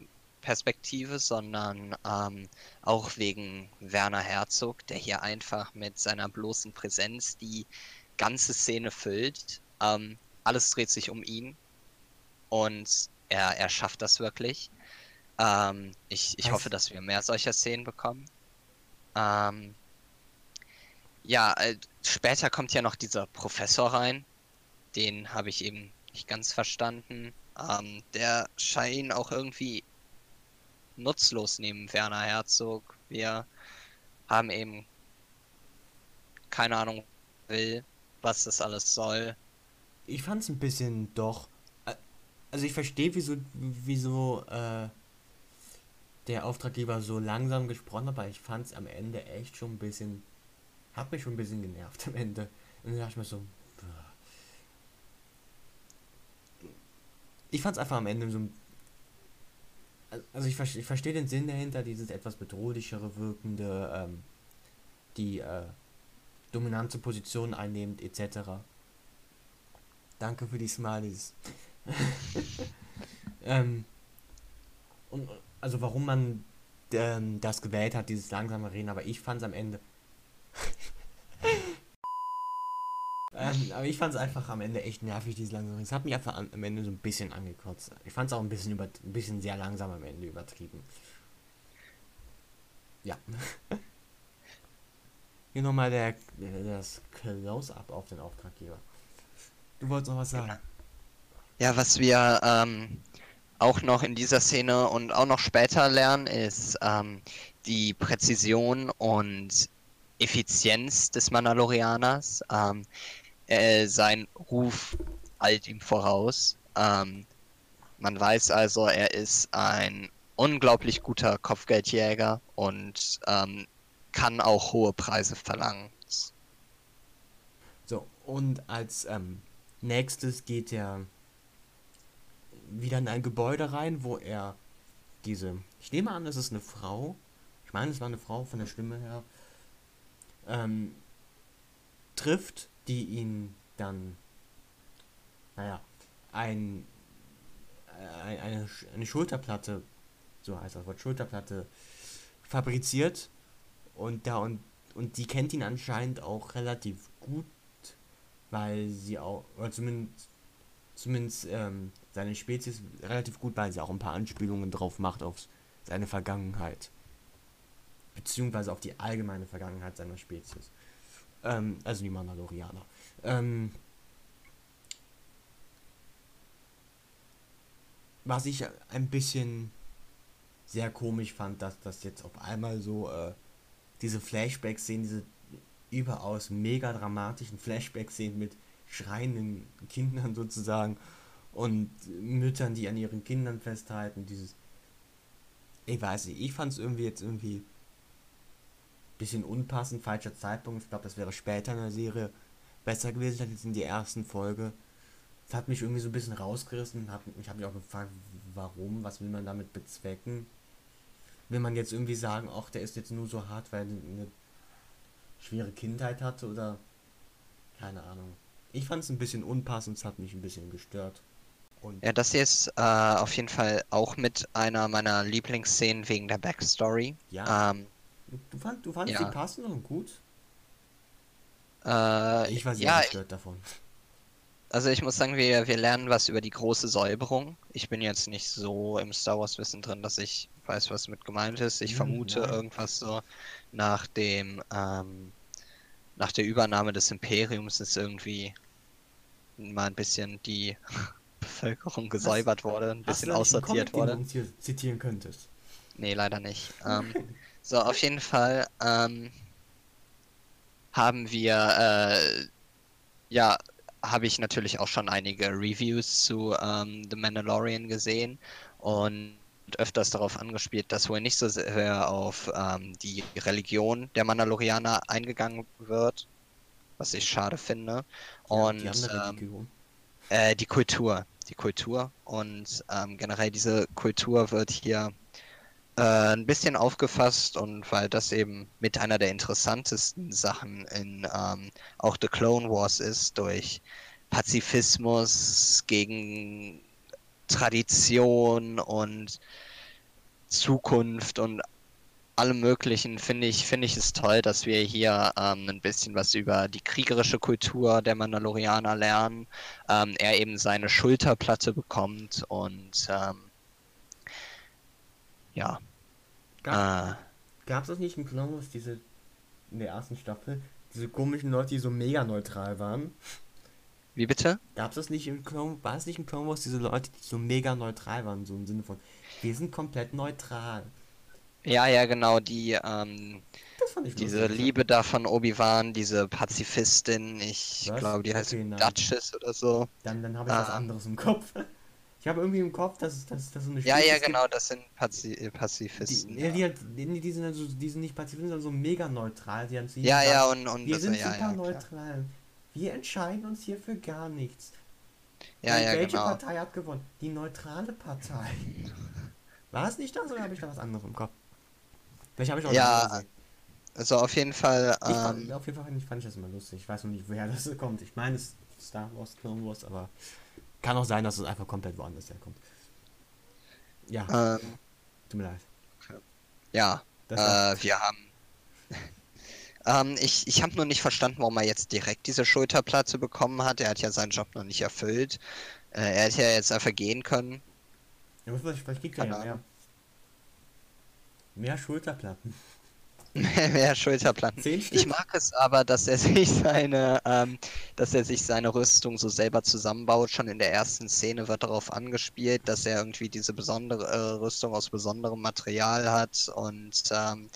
Perspektive, sondern ähm, auch wegen Werner Herzog, der hier einfach mit seiner bloßen Präsenz die ganze Szene füllt. Ähm, alles dreht sich um ihn und er, er schafft das wirklich. Ähm, ich ich hoffe, dass wir mehr solcher Szenen bekommen. Ähm, ja, äh, später kommt ja noch dieser Professor rein. Den habe ich eben nicht ganz verstanden. Ähm, der scheint auch irgendwie nutzlos neben Werner Herzog. Wir haben eben keine Ahnung, will, was das alles soll. Ich fand es ein bisschen doch. äh, Also ich verstehe, wieso, wieso äh, der Auftraggeber so langsam gesprochen hat, aber ich fand es am Ende echt schon ein bisschen. Hat mich schon ein bisschen genervt am Ende. Und dann dachte ich mir so. Ich fand es einfach am Ende so. ein- Also ich, ich verstehe den Sinn dahinter, dieses etwas bedrohlichere wirkende, ähm, die äh, dominante Position einnehmend etc. Danke für die Smileys. (laughs) ähm, und also warum man ähm, das gewählt hat, dieses langsame Reden, aber ich fand es am Ende. Aber ich fand es einfach am Ende echt nervig, diese langsam. Es hat mich einfach am Ende so ein bisschen angekotzt. Ich fand es auch ein bisschen über, ein bisschen sehr langsam am Ende übertrieben. Ja. (laughs) Hier nochmal der, das Close-up auf den Auftraggeber. Du wolltest noch was sagen? Ja, was wir ähm, auch noch in dieser Szene und auch noch später lernen, ist ähm, die Präzision und Effizienz des Mandalorianers. Ähm, äh, sein Ruf eilt ihm voraus. Ähm, man weiß also, er ist ein unglaublich guter Kopfgeldjäger und ähm, kann auch hohe Preise verlangen. So, und als ähm, nächstes geht er wieder in ein Gebäude rein, wo er diese, ich nehme an, es ist eine Frau, ich meine, es war eine Frau von der Stimme her, ähm, trifft, die ihn dann, naja, ein, äh, eine, eine Schulterplatte, so heißt das Wort, Schulterplatte fabriziert und da und, und die kennt ihn anscheinend auch relativ gut, weil sie auch, oder zumindest, zumindest ähm, seine Spezies relativ gut, weil sie auch ein paar Anspielungen drauf macht auf seine Vergangenheit beziehungsweise auf die allgemeine Vergangenheit seiner Spezies. Ähm, also die Mandalorianer. Ähm, was ich ein bisschen sehr komisch fand, dass das jetzt auf einmal so äh, diese Flashbacks sehen, diese überaus mega dramatischen Flashbacks sehen mit schreienden Kindern (laughs) sozusagen und Müttern, die an ihren Kindern festhalten. Dieses, ich weiß nicht, ich fand es irgendwie jetzt irgendwie bisschen unpassend, falscher Zeitpunkt. Ich glaube, das wäre später in der Serie besser gewesen, als jetzt in der ersten Folge. Das hat mich irgendwie so ein bisschen rausgerissen. Hab, ich habe mich auch gefragt, warum, was will man damit bezwecken? Will man jetzt irgendwie sagen, ach, der ist jetzt nur so hart, weil er eine schwere Kindheit hatte oder keine Ahnung. Ich fand es ein bisschen unpassend, es hat mich ein bisschen gestört. Und ja, das hier ist äh, auf jeden Fall auch mit einer meiner Lieblingsszenen wegen der Backstory. Ja. Ähm, Du, fand, du fandest ja. die passend und gut? Äh, ich war sehr ja, gestört davon. Also ich muss sagen, wir, wir lernen was über die große Säuberung. Ich bin jetzt nicht so im Star Wars Wissen drin, dass ich weiß, was mit gemeint ist. Ich hm, vermute nein. irgendwas so nach dem ähm, nach der Übernahme des Imperiums ist irgendwie mal ein bisschen die (laughs) Bevölkerung gesäubert wurde, ein bisschen aussortiert wurde. zitieren könntest. Nee, leider nicht. Ähm, So, auf jeden Fall ähm, haben wir, äh, ja, habe ich natürlich auch schon einige Reviews zu ähm, The Mandalorian gesehen und öfters darauf angespielt, dass wohl nicht so sehr auf ähm, die Religion der Mandalorianer eingegangen wird, was ich schade finde. Und ja, die, ähm, äh, die Kultur, die Kultur und ähm, generell diese Kultur wird hier ein bisschen aufgefasst und weil das eben mit einer der interessantesten Sachen in ähm, auch The Clone Wars ist, durch Pazifismus gegen Tradition und Zukunft und allem möglichen finde ich finde ich es toll, dass wir hier ähm, ein bisschen was über die kriegerische Kultur der Mandalorianer lernen. Ähm, er eben seine Schulterplatte bekommt und ähm, ja. Gab, ah. Es das nicht in Clone Wars, diese, in der ersten Staffel, diese komischen Leute, die so mega neutral waren? Wie bitte? Gab es das nicht im Clone, war es nicht in Clone Wars, diese Leute, die so mega neutral waren, so im Sinne von, wir sind komplett neutral. Ja, ja, genau, die, ähm, diese lustig. Liebe da von Obi-Wan, diese Pazifistin, ich glaube, die heißt okay, Duchess oder so. Dann, dann habe ich ah. was anderes im Kopf. Ich habe irgendwie im Kopf, dass, dass so eine Ja, ja, genau, das sind Pazi äh, Pazifisten. Die, ja, die, halt, die, die, sind also, die sind nicht Pazifisten, sondern so mega neutral. Die haben ja, gesagt, ja, und, und wir sind ja, super ja, neutral. Wir entscheiden uns hier für gar nichts. Ja, und ja, welche genau. Partei hat gewonnen? Die neutrale Partei. (laughs) War es nicht das oder habe ich da was anderes im Kopf? Vielleicht habe ich auch Ja, also auf jeden Fall. Ähm, fand, auf jeden Fall fand ich, fand ich das immer lustig. Ich weiß noch nicht, woher das (laughs) kommt. Ich meine, es ist Star Wars, Clone Wars, aber kann auch sein, dass es einfach komplett woanders herkommt. Ja. Ähm, Tut mir leid. Ja. Äh, wir haben. (laughs) Ähm, ich ich habe nur nicht verstanden, warum er jetzt direkt diese Schulterplatte bekommen hat. Er hat ja seinen Job noch nicht erfüllt. Äh, er hätte ja jetzt einfach gehen können. Ja, vielleicht, vielleicht kriegt er Keine ja mehr. Mehr Schulterplatten. (laughs) Mehr Schulterplatten. Ich mag es aber, dass er (laughs) sich seine, ähm, dass er sich seine Rüstung so selber zusammenbaut. Schon in der ersten Szene wird darauf angespielt, dass er irgendwie diese besondere äh, Rüstung aus besonderem Material hat und ähm,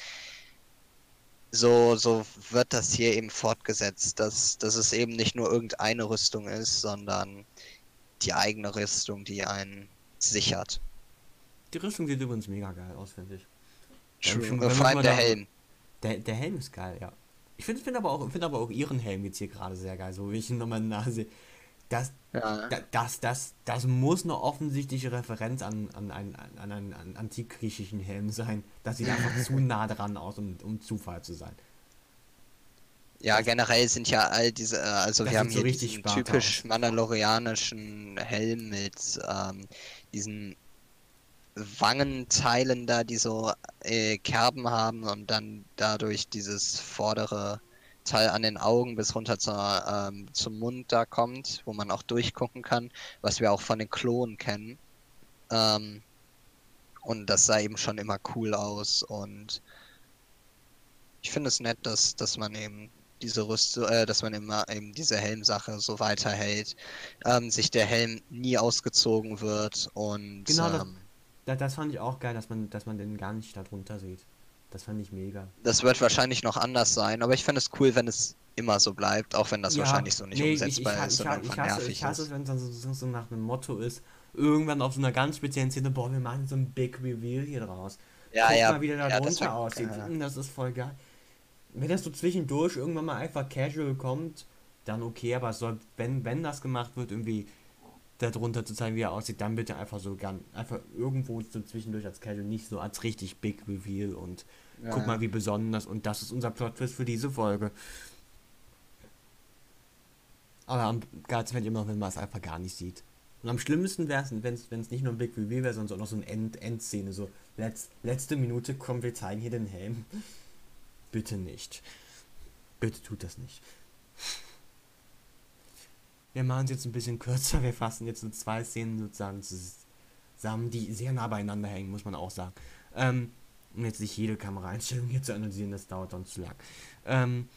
so, so wird das hier eben fortgesetzt, dass, dass es eben nicht nur irgendeine Rüstung ist, sondern die eigene Rüstung, die einen sichert. Die Rüstung sieht übrigens mega geil aus, finde ich. True. Vor allem der Helm. Der, der Helm ist geil, ja. Ich finde find aber, auch- find aber auch ihren Helm jetzt hier gerade sehr geil, so wie ich ihn nochmal nahe Das, Ja. da- das, das, das muss eine offensichtliche Referenz an, an, einen, an einen an antikgriechischen Helm sein. Das sieht einfach zu (laughs) nah dran aus, um, um Zufall zu sein. Ja, generell sind ja all diese, äh, also Das wir haben so hier richtig diesen typisch aus. mandalorianischen Helm mit ähm, diesen Wangenteilen da, die so äh, Kerben haben und dann dadurch dieses vordere Teil an den Augen bis runter zur, ähm, zum Mund da kommt, wo man auch durchgucken kann, was wir auch von den Klonen kennen. Ähm, und das sah eben schon immer cool aus und ich finde es nett, dass, dass man eben diese Rüstung, äh, dass man immer eben diese Helmsache so weiterhält, ähm, sich der Helm nie ausgezogen wird und Genau, ähm, Da, das fand ich auch geil, dass man, dass man den gar nicht darunter sieht. Das fand ich mega. das wird wahrscheinlich noch anders sein, aber ich finde es cool, wenn es immer so bleibt, auch wenn das Ja, wahrscheinlich so nicht nee, umsetzbar ich, ich, ist ich, und ich, ich hasse, ich hasse es, wenn es dann so, so, nach einem Motto ist, irgendwann auf so einer ganz speziellen Szene, boah, wir machen so ein Big Reveal hier draus. Ja, Guck ja, mal, wie der da ja, das drunter aussieht. ja. Hm, Das ist voll geil. Wenn das so zwischendurch irgendwann mal einfach casual kommt, dann okay, aber soll, wenn, wenn das gemacht wird, irgendwie darunter zu zeigen, wie er aussieht, dann bitte einfach so ganz, einfach irgendwo so zwischendurch als casual, nicht so als richtig Big Reveal und Ja. guck mal, wie besonders und das ist unser Plot-Twist für diese Folge. Aber am geilsten fände ich immer noch, wenn man es einfach gar nicht sieht. Und am schlimmsten wäre es, wenn es nicht nur ein Big Reveal wäre, sondern auch noch so eine End Endszene. So, letz, letzte Minute, komm, wir zeigen hier den Helm. Bitte nicht. Bitte tut das nicht. Wir machen es jetzt ein bisschen kürzer. Wir fassen jetzt so zwei Szenen sozusagen zusammen, die sehr nah beieinander hängen, muss man auch sagen. Ähm, um jetzt nicht jede Kameraeinstellung hier zu analysieren, das dauert dann zu lang. Ähm,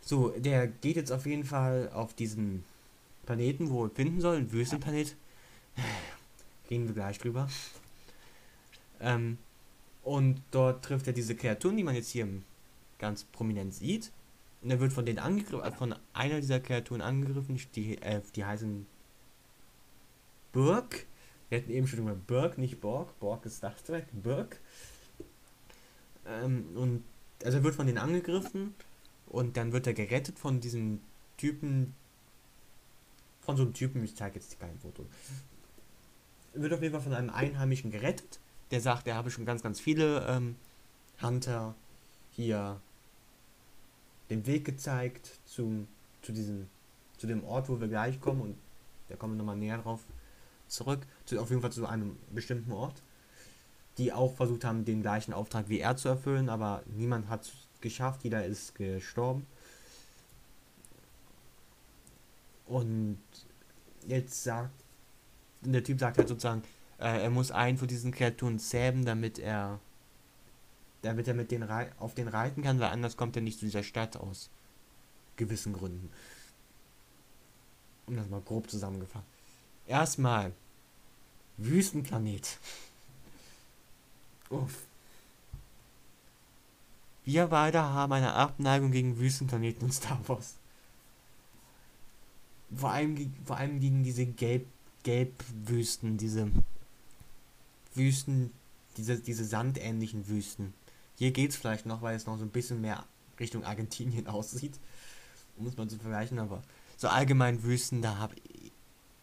so, der geht jetzt auf jeden Fall auf diesen Planeten, wo er finden soll, ein Wüstenplanet. Reden wir gleich drüber. Ähm, und dort trifft er diese Kreaturen, die man jetzt hier ganz prominent sieht. Und er wird von denen angegriffen, von einer dieser Kreaturen angegriffen, die, äh, die heißen Burg. Wir hatten eben schon über Burg, nicht Borg. Borg ist Star Burg. Ähm, und also er wird von denen angegriffen und dann wird er gerettet von diesem Typen, von so einem Typen, ich zeige jetzt kein Foto. Er wird auf jeden Fall von einem Einheimischen gerettet, der sagt, er habe schon ganz, ganz viele ähm, Hunter hier den Weg gezeigt zum, zu diesem, zu dem Ort, wo wir gleich kommen und da kommen wir nochmal näher drauf zurück, zu, auf jeden Fall zu einem bestimmten Ort, die auch versucht haben, den gleichen Auftrag wie er zu erfüllen, aber niemand hat es geschafft, jeder ist gestorben. Und jetzt sagt, der Typ sagt halt sozusagen, äh, er muss einen von diesen Kreaturen zähmen, damit er damit er mit den Rei auf den reiten kann, weil anders kommt er nicht zu dieser Stadt aus gewissen Gründen. Um das mal grob zusammengefasst. Erstmal Wüstenplanet. Uff. Wir beide haben eine Abneigung gegen Wüstenplaneten und Star Wars. Vor allem, vor allem gegen diese Gelb, Gelbwüsten, diese Wüsten, diese, diese sandähnlichen Wüsten. Hier geht's vielleicht noch, weil es noch so ein bisschen mehr Richtung Argentinien (laughs) aussieht. Es mal zu vergleichen, aber so allgemein Wüsten, da hab,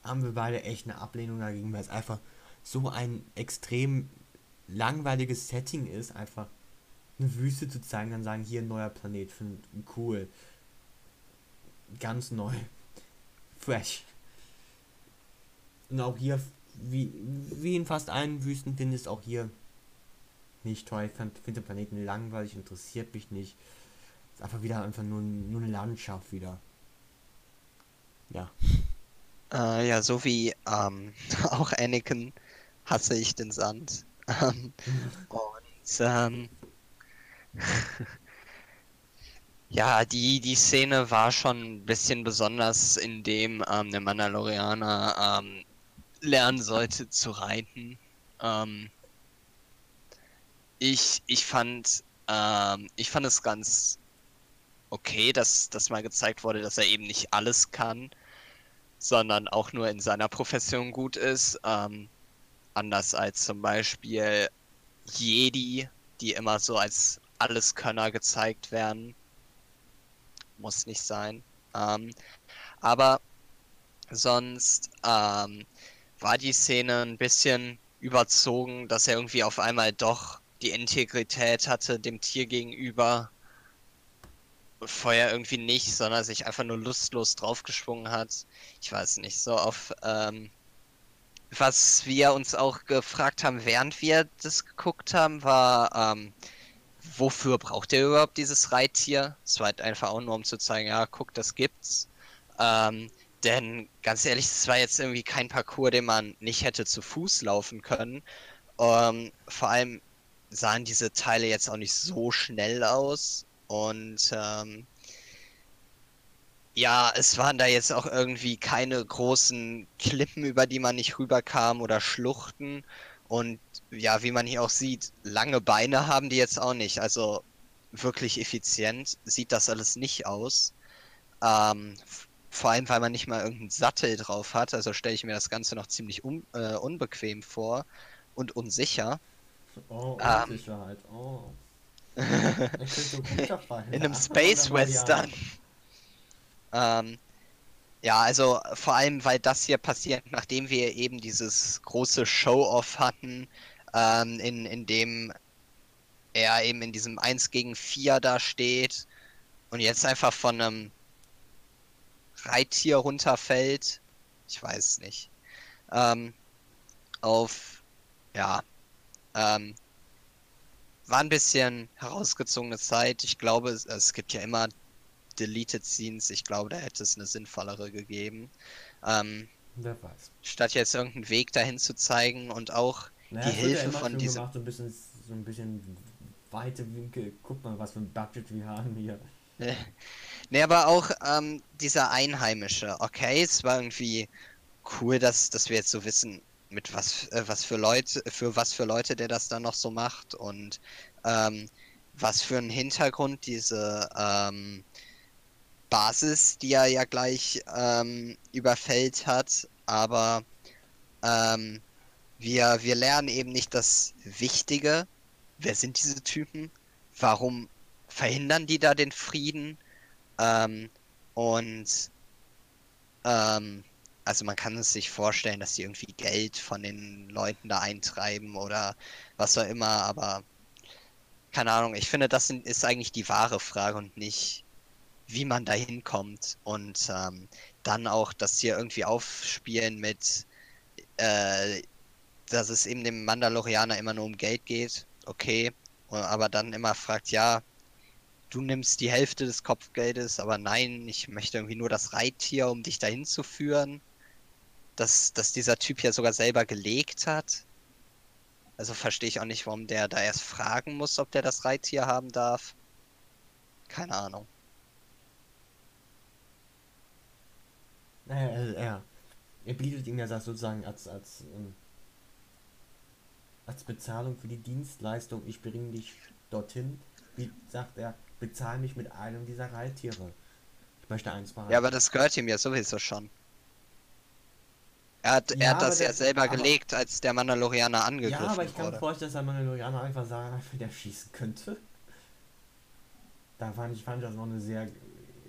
haben wir beide echt eine Ablehnung dagegen, weil es einfach so ein extrem langweiliges Setting ist, einfach eine Wüste zu zeigen, dann sagen, hier ein neuer Planet, cool. Ganz neu. Fresh. Und auch hier, wie, wie in fast allen Wüsten, findest auch hier nicht toll. Ich finde den Planeten langweilig, interessiert mich nicht. Einfach wieder einfach nur, nur eine Landschaft wieder. Ja. (laughs) Äh, ja, so wie ähm, (laughs) auch Anakin hasse ich den Sand. Ähm, (laughs) und ähm, ja, die, die Szene war schon ein bisschen besonders, indem ähm, der Mandalorianer ähm, lernen sollte zu reiten. Ich, ich fand, ähm, ich fand es ganz okay, dass, dass mal gezeigt wurde, dass er eben nicht alles kann, sondern auch nur in seiner Profession gut ist. Ähm, anders als zum Beispiel Jedi, die immer so als Alleskönner gezeigt werden. Muss nicht sein. Ähm, aber sonst ähm, war die Szene ein bisschen überzogen, dass er irgendwie auf einmal doch die Integrität hatte dem Tier gegenüber. Vorher irgendwie nicht, sondern sich einfach nur lustlos draufgeschwungen hat. Ich weiß nicht, so auf ähm, was wir uns auch gefragt haben, während wir das geguckt haben, war, ähm, wofür braucht ihr überhaupt dieses Reittier? Es war halt einfach auch nur, um zu zeigen, ja, guck, das gibt's. Ähm, denn ganz ehrlich, es war jetzt irgendwie kein Parcours, den man nicht hätte zu Fuß laufen können. Ähm, vor allem sahen diese Teile jetzt auch nicht so schnell aus. Und ähm, ja, es waren da jetzt auch irgendwie keine großen Klippen, über die man nicht rüberkam oder Schluchten. Und ja, wie man hier auch sieht, lange Beine haben die jetzt auch nicht. Also wirklich effizient sieht das alles nicht aus. Ähm, vor allem, weil man nicht mal irgendeinen Sattel drauf hat. Also stelle ich mir das Ganze noch ziemlich un äh, unbequem vor und unsicher. Oh, Ähm. Unsicherheit. Oh. Er könnte runterfallen. In einem Space Western. Ähm, ja, also vor allem, weil das hier passiert, nachdem wir eben dieses große Show-Off hatten, ähm, in, in dem er eben in diesem 1 gegen 4 da steht und jetzt einfach von einem Reittier runterfällt. Ich weiß es nicht. Ähm, auf, ja, ähm, war ein bisschen herausgezogene Zeit. Ich glaube, es, es gibt ja immer Deleted Scenes. Ich glaube, da hätte es eine sinnvollere gegeben. Ähm, Wer weiß. statt jetzt irgendeinen Weg dahin zu zeigen und auch Naja, die ja Hilfe immer von diesem. Gemacht, so ein bisschen, so ein bisschen weite Winkel. Guck mal, was für ein Budget wir haben hier. (laughs) Nee, aber auch ähm, dieser Einheimische. Okay, es war irgendwie cool, dass, dass wir jetzt so wissen, mit was, äh, was für Leute, für was für Leute der das dann noch so macht und ähm, was für einen Hintergrund diese ähm, Basis, die er ja gleich ähm, überfällt hat. Aber ähm, wir, wir lernen eben nicht das Wichtige. Wer sind diese Typen? Warum verhindern die da den Frieden? Ähm, und ähm, also man kann es sich vorstellen, dass die irgendwie Geld von den Leuten da eintreiben oder was auch immer, aber keine Ahnung, ich finde, das ist eigentlich die wahre Frage und nicht, wie man da hinkommt. Und ähm, dann auch das hier irgendwie aufspielen mit, äh, dass es eben dem Mandalorianer immer nur um Geld geht, okay, aber dann immer fragt, ja, du nimmst die Hälfte des Kopfgeldes, aber nein, ich möchte irgendwie nur das Reittier, um dich dahin zu führen. Dass, dass dieser Typ ja sogar selber gelegt hat. Also verstehe ich auch nicht, warum der da erst fragen muss, ob der das Reittier haben darf. Keine Ahnung. Naja, er, er, er bietet ihm ja das sozusagen als, als, ähm, als Bezahlung für die Dienstleistung, ich bringe dich dorthin, wie sagt er, bezahl mich mit einem dieser Reittiere. Ich möchte eins behalten. Ja, aber das gehört ihm ja sowieso schon. Er hat, er Ja, hat das ja selber aber- gelegt, als der Mandalorianer angegriffen ja, aber ich kann mir wurde. vorstellen, dass der Mandalorianer einfach sagen, wie der schießen könnte. Da fand ich, fand ich das noch eine sehr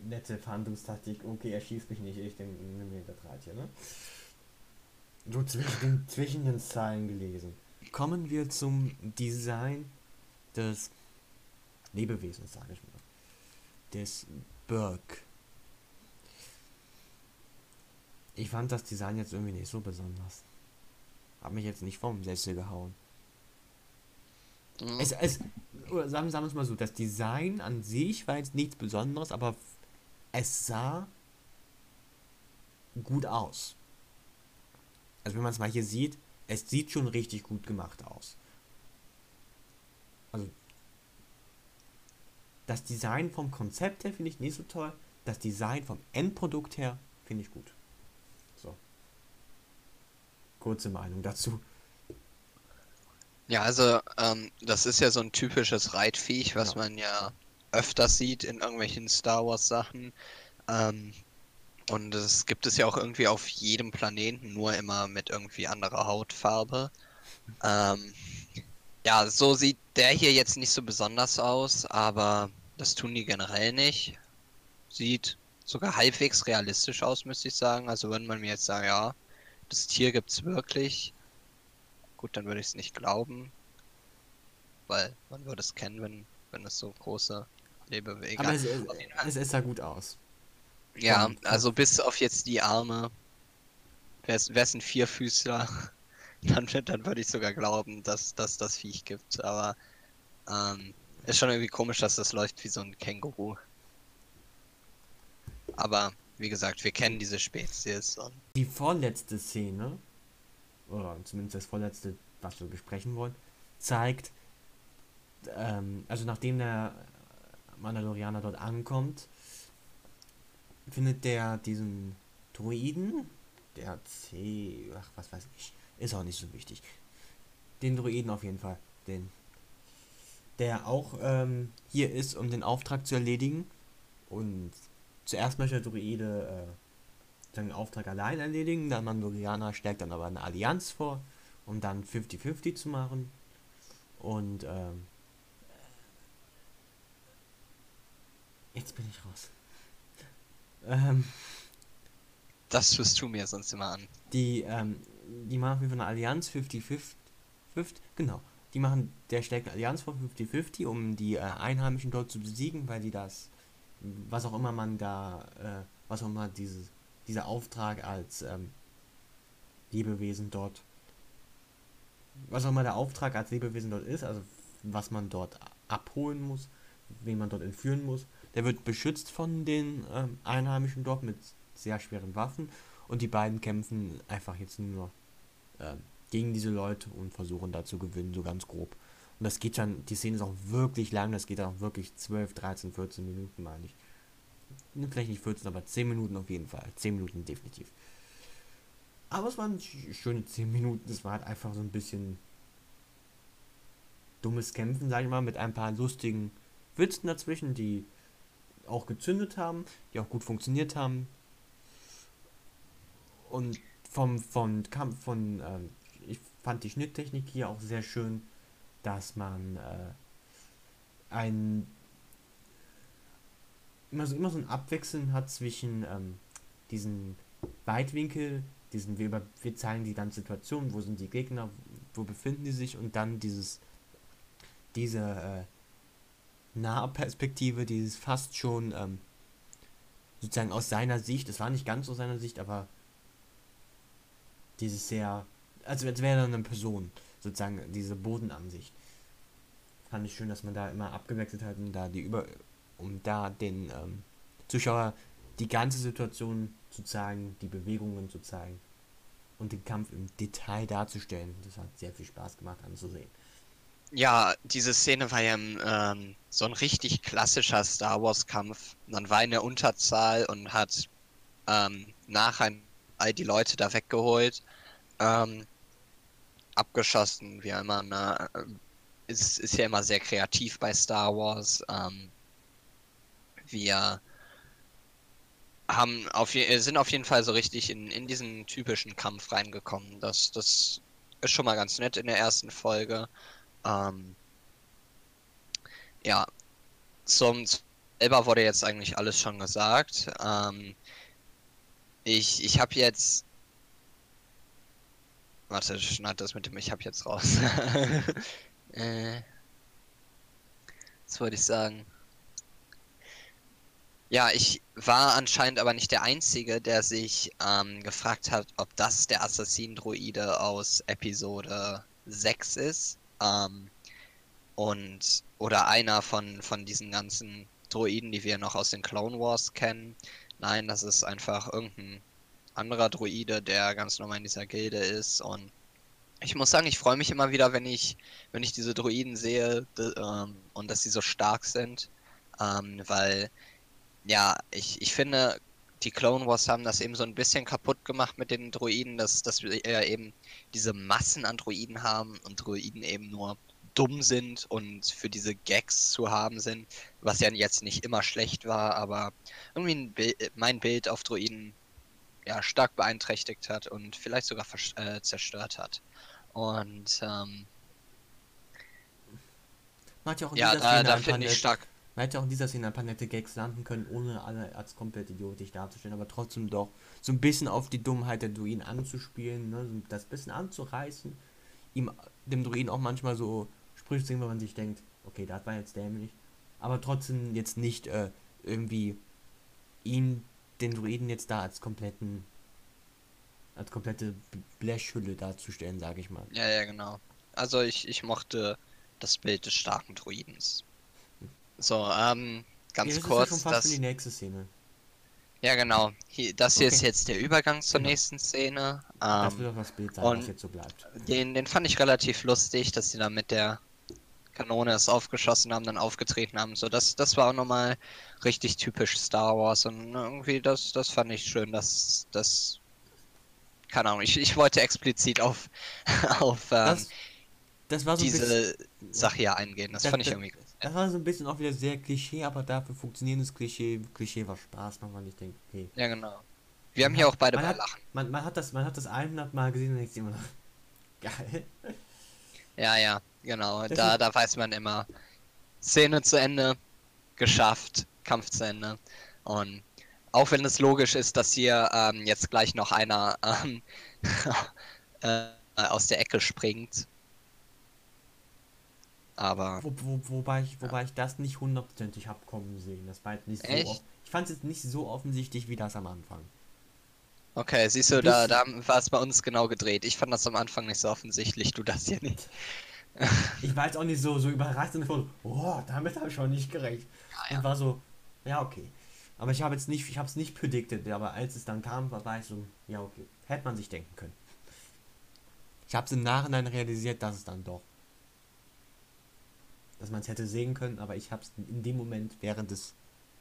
nette Verhandlungstaktik. Okay, er schießt mich nicht, ich nehme mir das Reittier, ne? So zwischen den, zwischen den Zeilen gelesen. Kommen wir zum Design des Lebewesens, sage ich mal. Des Burg. Ich fand das Design jetzt irgendwie nicht so besonders. Hab mich jetzt nicht vom Sessel gehauen. Mhm. Es, es, oder sagen, sagen wir es mal so, das Design an sich war jetzt nichts Besonderes, aber es sah gut aus. Also wenn man es mal hier sieht, es sieht schon richtig gut gemacht aus. Also das Design vom Konzept her finde ich nicht so toll. Das Design vom Endprodukt her finde ich gut. Kurze Meinung dazu. Ja, also ähm, das ist ja so ein typisches Reitviech, was ja. man ja öfters sieht in irgendwelchen Star Wars Sachen. Ähm, und es gibt es ja auch irgendwie auf jedem Planeten, nur immer mit irgendwie anderer Hautfarbe. Ähm, ja, so sieht der hier jetzt nicht so besonders aus, aber das tun die generell nicht. Sieht sogar halbwegs realistisch aus, müsste ich sagen. Also wenn man mir jetzt sagt, ja, das Tier gibt's wirklich, gut, dann würde ich es nicht glauben. Weil man würde es kennen, wenn, wenn es so große Lebewesen Aber es, es, es sah gut aus. Ja, also bis auf jetzt die Arme. Wäre es ein Vierfüßler, (laughs) dann, dann würde ich sogar glauben, dass, dass das Viech gibt. Aber ähm, ist schon irgendwie komisch, dass das läuft wie so ein Känguru. Aber wie gesagt, wir kennen diese Spezies. Die vorletzte Szene, oder zumindest das vorletzte, was wir besprechen wollen, zeigt, ähm, also nachdem der Mandalorianer dort ankommt, findet der diesen Druiden, der C, ach was weiß ich, ist auch nicht so wichtig. Den Druiden auf jeden Fall, den, der auch ähm, hier ist, um den Auftrag zu erledigen. Und zuerst möchte der Druide äh, seinen Auftrag allein erledigen, der Mandalorianer stärkt dann aber eine Allianz vor, um dann 50-50 zu machen. Und ähm, jetzt bin ich raus. Ähm, das tust du mir sonst immer an. Die, ähm, die machen von einer Allianz 50-50. Genau. Die machen der stärkt Allianz vor 50-50, um die äh, Einheimischen dort zu besiegen, weil die das, was auch immer man da, äh, was auch immer dieses, dieser Auftrag als ähm, Lebewesen dort, was auch immer der Auftrag als Lebewesen dort ist, also was man dort abholen muss, wen man dort entführen muss, der wird beschützt von den ähm, Einheimischen dort mit sehr schweren Waffen und die beiden kämpfen einfach jetzt nur äh, gegen diese Leute und versuchen da zu gewinnen, so ganz grob. Und das geht dann, die Szene ist auch wirklich lang, das geht auch wirklich 12, 13, 14 Minuten, meine ich. Vielleicht nicht 14, aber 10 Minuten auf jeden Fall. 10 Minuten definitiv. Aber es waren schöne 10 Minuten, es war halt einfach so ein bisschen dummes Kämpfen, sag ich mal, mit ein paar lustigen Witzen dazwischen, die auch gezündet haben, die auch gut funktioniert haben. Und vom, vom Kampf von, ähm, ich fand die Schnitttechnik hier auch sehr schön, dass man äh, ein immer so, immer so ein Abwechseln hat zwischen ähm, diesen Weitwinkel, diesen wir, wir zeigen die ganze Situation, wo sind die Gegner, wo befinden die sich und dann dieses diese äh, Nahperspektive, dieses fast schon ähm, sozusagen aus seiner Sicht, es war nicht ganz aus seiner Sicht, aber dieses sehr, also als wäre er eine Person, sozusagen diese Bodenansicht. Fand ich schön, dass man da immer abgewechselt hat und da die über, um da den ähm, Zuschauer die ganze Situation zu zeigen, die Bewegungen zu zeigen und den Kampf im Detail darzustellen. Das hat sehr viel Spaß gemacht anzusehen. Ja, diese Szene war ja ähm, so ein richtig klassischer Star Wars-Kampf. Man war in der Unterzahl und hat ähm, nachher all die Leute da weggeholt, ähm, abgeschossen, wie immer. Ne? Ist, ist ja immer sehr kreativ bei Star Wars. Ähm, wir haben auf sind auf jeden Fall so richtig in, in diesen typischen Kampf reingekommen. Das, das ist schon mal ganz nett in der ersten Folge. Ähm, ja, zum selber wurde jetzt eigentlich alles schon gesagt. Ähm, ich ich habe jetzt. Warte, schneid das mit dem Ich habe jetzt raus. (laughs) äh, was wollte ich sagen? Ja, ich war anscheinend aber nicht der Einzige, der sich ähm, gefragt hat, ob das der Assassin-Droide aus Episode 6 ist. Ähm, und oder einer von, von diesen ganzen Droiden, die wir noch aus den Clone Wars kennen. Nein, das ist einfach irgendein anderer Droide, der ganz normal in dieser Gilde ist und ich muss sagen, ich freue mich immer wieder, wenn ich, wenn ich diese Droiden sehe ähm, und dass sie so stark sind. Ähm, weil, ja, ich, ich finde, die Clone Wars haben das eben so ein bisschen kaputt gemacht mit den Droiden, dass, dass wir eben diese Massen an Droiden haben und Droiden eben nur dumm sind und für diese Gags zu haben sind, was ja jetzt nicht immer schlecht war, aber irgendwie Bild, mein Bild auf Droiden ja stark beeinträchtigt hat und vielleicht sogar äh, zerstört hat. Und ähm, man hat ja auch in ja, dieser da, Szene da finde ich nette- stark. man hätte auch in dieser Szene ein paar nette Gags landen können, ohne alle als komplett idiotisch darzustellen, aber trotzdem doch so ein bisschen auf die Dummheit der Druiden anzuspielen, ne, so das bisschen anzureißen, ihm dem Druiden auch manchmal so Sprüche singen, wo man sich denkt, okay, das war jetzt dämlich, aber trotzdem jetzt nicht äh, irgendwie ihn, den Druiden jetzt da als kompletten als komplette Blechhülle darzustellen, sage ich mal. Ja, ja, genau. Also ich, ich mochte das Bild des starken Druidens. So, ähm, ganz ja, das kurz, ist ja schon fast das, die nächste Szene. ja genau, hier, das hier ist Okay. jetzt der Übergang zur Genau. nächsten Szene. Das Ähm, wird auch das Bild sein, was jetzt so bleibt. den, den fand ich relativ lustig, dass sie da mit der Kanone es aufgeschossen haben, dann aufgetreten haben. So, das, das war auch nochmal richtig typisch Star Wars und irgendwie das, das fand ich schön, dass das keine Ahnung, ich, ich wollte explizit auf, (laughs) auf ähm, Das, das war so ein bisschen, diese Sache hier eingehen. Das Das- fand ich das- irgendwie. das war so ein bisschen auch wieder sehr Klischee, aber dafür funktionierendes Klischee, Klischee was Spaß macht, man ich denke, okay. Ja, genau. Wir haben Man hier hat- auch beide hat- Lachen. Man, man hat das, man hat das 100 Mal gesehen und denkt immer, (laughs) geil. Ja, ja, genau. Das Da, da weiß man immer, Szene zu Ende, geschafft, Kampf zu Ende. Und auch wenn es logisch ist, dass hier ähm, jetzt gleich noch einer ähm, (laughs) äh, aus der Ecke springt. Aber Wo, wo, wobei, ich, wobei ich das nicht hundertprozentig hab kommen sehen. Das war halt nicht so Echt? Ich fand es jetzt nicht so offensichtlich wie das am Anfang. okay, siehst du, da, da war es bei uns genau gedreht. Ich fand das am Anfang nicht so offensichtlich, du das hier nicht. (laughs) Ich war jetzt auch nicht so, so überrascht und von, oh, damit habe ich schon nicht gerechnet. ja. Und war so, ja, okay. Aber ich habe jetzt nicht, ich habe es nicht predicted, aber als es dann kam, war, war ich so, ja, okay. Hätte man sich denken können. Ich habe es im Nachhinein realisiert, dass es dann doch, dass man es hätte sehen können, aber ich habe es in dem Moment während des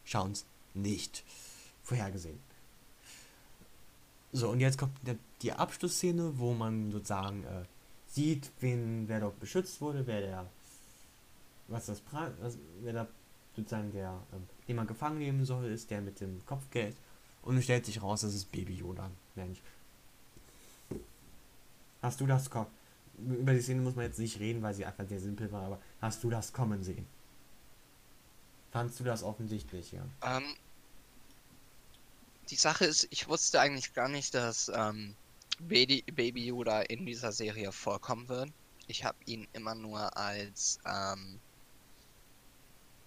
Schauens nicht vorhergesehen. So, und jetzt kommt die Abschlussszene, wo man sozusagen äh, sieht, wen, wer dort beschützt wurde, wer der, was das, Pra was, wer da sozusagen der, ähm, den man gefangen nehmen soll, ist der mit dem Kopfgeld. Und stellt sich raus, das ist Baby Yoda. Mensch. Hast du das kommen? Über die Szene muss man jetzt nicht reden, weil sie einfach sehr simpel war, aber hast du das kommen sehen? Fandst du das offensichtlich, ja? Ähm, die Sache ist, ich wusste eigentlich gar nicht, dass ähm, Baby, Yoda in dieser Serie vorkommen wird. Ich habe ihn immer nur als, ähm,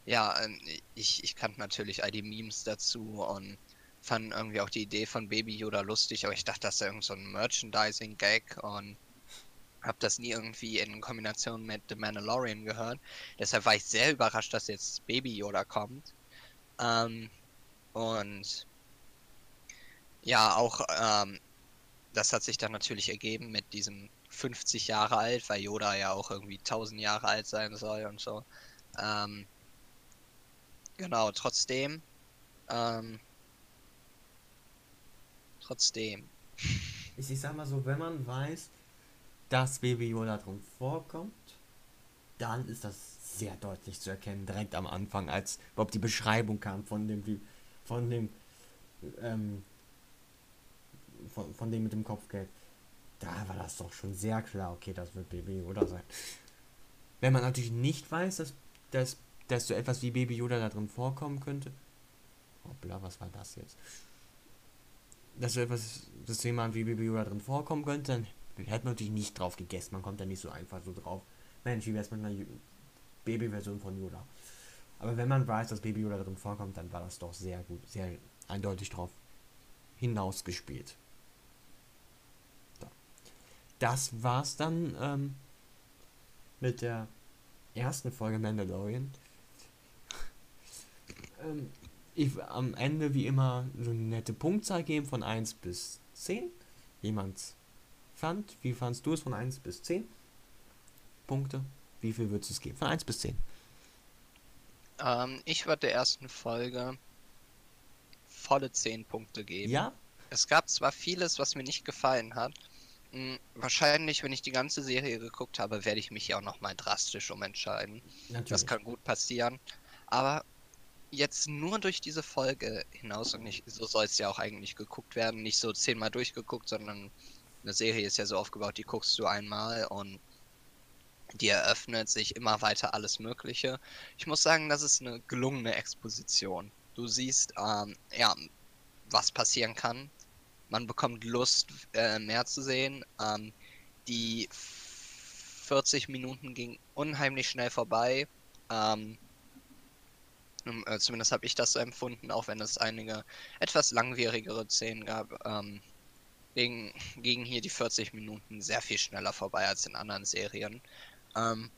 ja, ähm, ich, ich kannte natürlich all die Memes dazu und fand irgendwie auch die Idee von Baby Yoda lustig, aber ich dachte, das ist irgend so ein Merchandising-Gag und habe das nie irgendwie in Kombination mit The Mandalorian gehört. Deshalb war ich sehr überrascht, dass jetzt Baby Yoda kommt. Ähm, und ja, auch ähm, das hat sich dann natürlich ergeben mit diesem 50 Jahre alt, weil Yoda ja auch irgendwie 1000 Jahre alt sein soll und so. Ähm, genau, trotzdem. Ähm, trotzdem. Ich, ich sag mal so, wenn man weiß, dass Baby Yoda drin vorkommt, dann ist das sehr deutlich zu erkennen, direkt am Anfang, als überhaupt die Beschreibung kam von dem, von dem, ähm, von, von dem mit dem Kopfgeld. Da war das doch schon sehr klar, okay, das wird Baby Yoda sein. Wenn man natürlich nicht weiß, dass, dass, dass so etwas wie Baby Yoda da drin vorkommen könnte. Hoppla, was war das jetzt? Dass so etwas, dass jemand wie Baby Yoda drin vorkommen könnte, dann hätte man natürlich nicht drauf gegessen. Man kommt da nicht so einfach so drauf. Mensch, wie wär's mit einer Baby-Version von Yoda? Aber wenn man weiß, dass Baby Yoda drin vorkommt, dann war das doch sehr gut, sehr eindeutig drauf hinausgespielt. Das war's dann ähm, mit der ersten Folge Mandalorian. (laughs) ähm, ich am Ende wie immer so eine nette Punktzahl geben von 1 bis 10. Jemand fand, wie fandst du es von 1 bis 10? Punkte. Wie viel würdest du es geben? Von 1 bis 10. Ähm, ich würde der ersten Folge volle 10 Punkte geben. Ja? Es gab zwar vieles, was mir nicht gefallen hat. Hm, wahrscheinlich, wenn ich die ganze Serie geguckt habe, werde ich mich ja auch nochmal drastisch umentscheiden. Natürlich. Das kann gut passieren. Aber jetzt nur durch diese Folge hinaus und nicht, so soll es ja auch eigentlich geguckt werden, nicht so zehnmal durchgeguckt, sondern eine Serie ist ja so aufgebaut, die guckst du einmal und die eröffnet sich immer weiter alles Mögliche. Ich muss sagen, das ist eine gelungene Exposition. Du siehst, ähm, ja, was passieren kann. Man bekommt Lust, äh, mehr zu sehen. Ähm, die 40 Minuten gingen unheimlich schnell vorbei. Ähm, äh, zumindest habe ich das so empfunden, auch wenn es einige etwas langwierigere Szenen gab. Ähm, gegen, gingen hier die 40 Minuten sehr viel schneller vorbei als in anderen Serien. Ähm,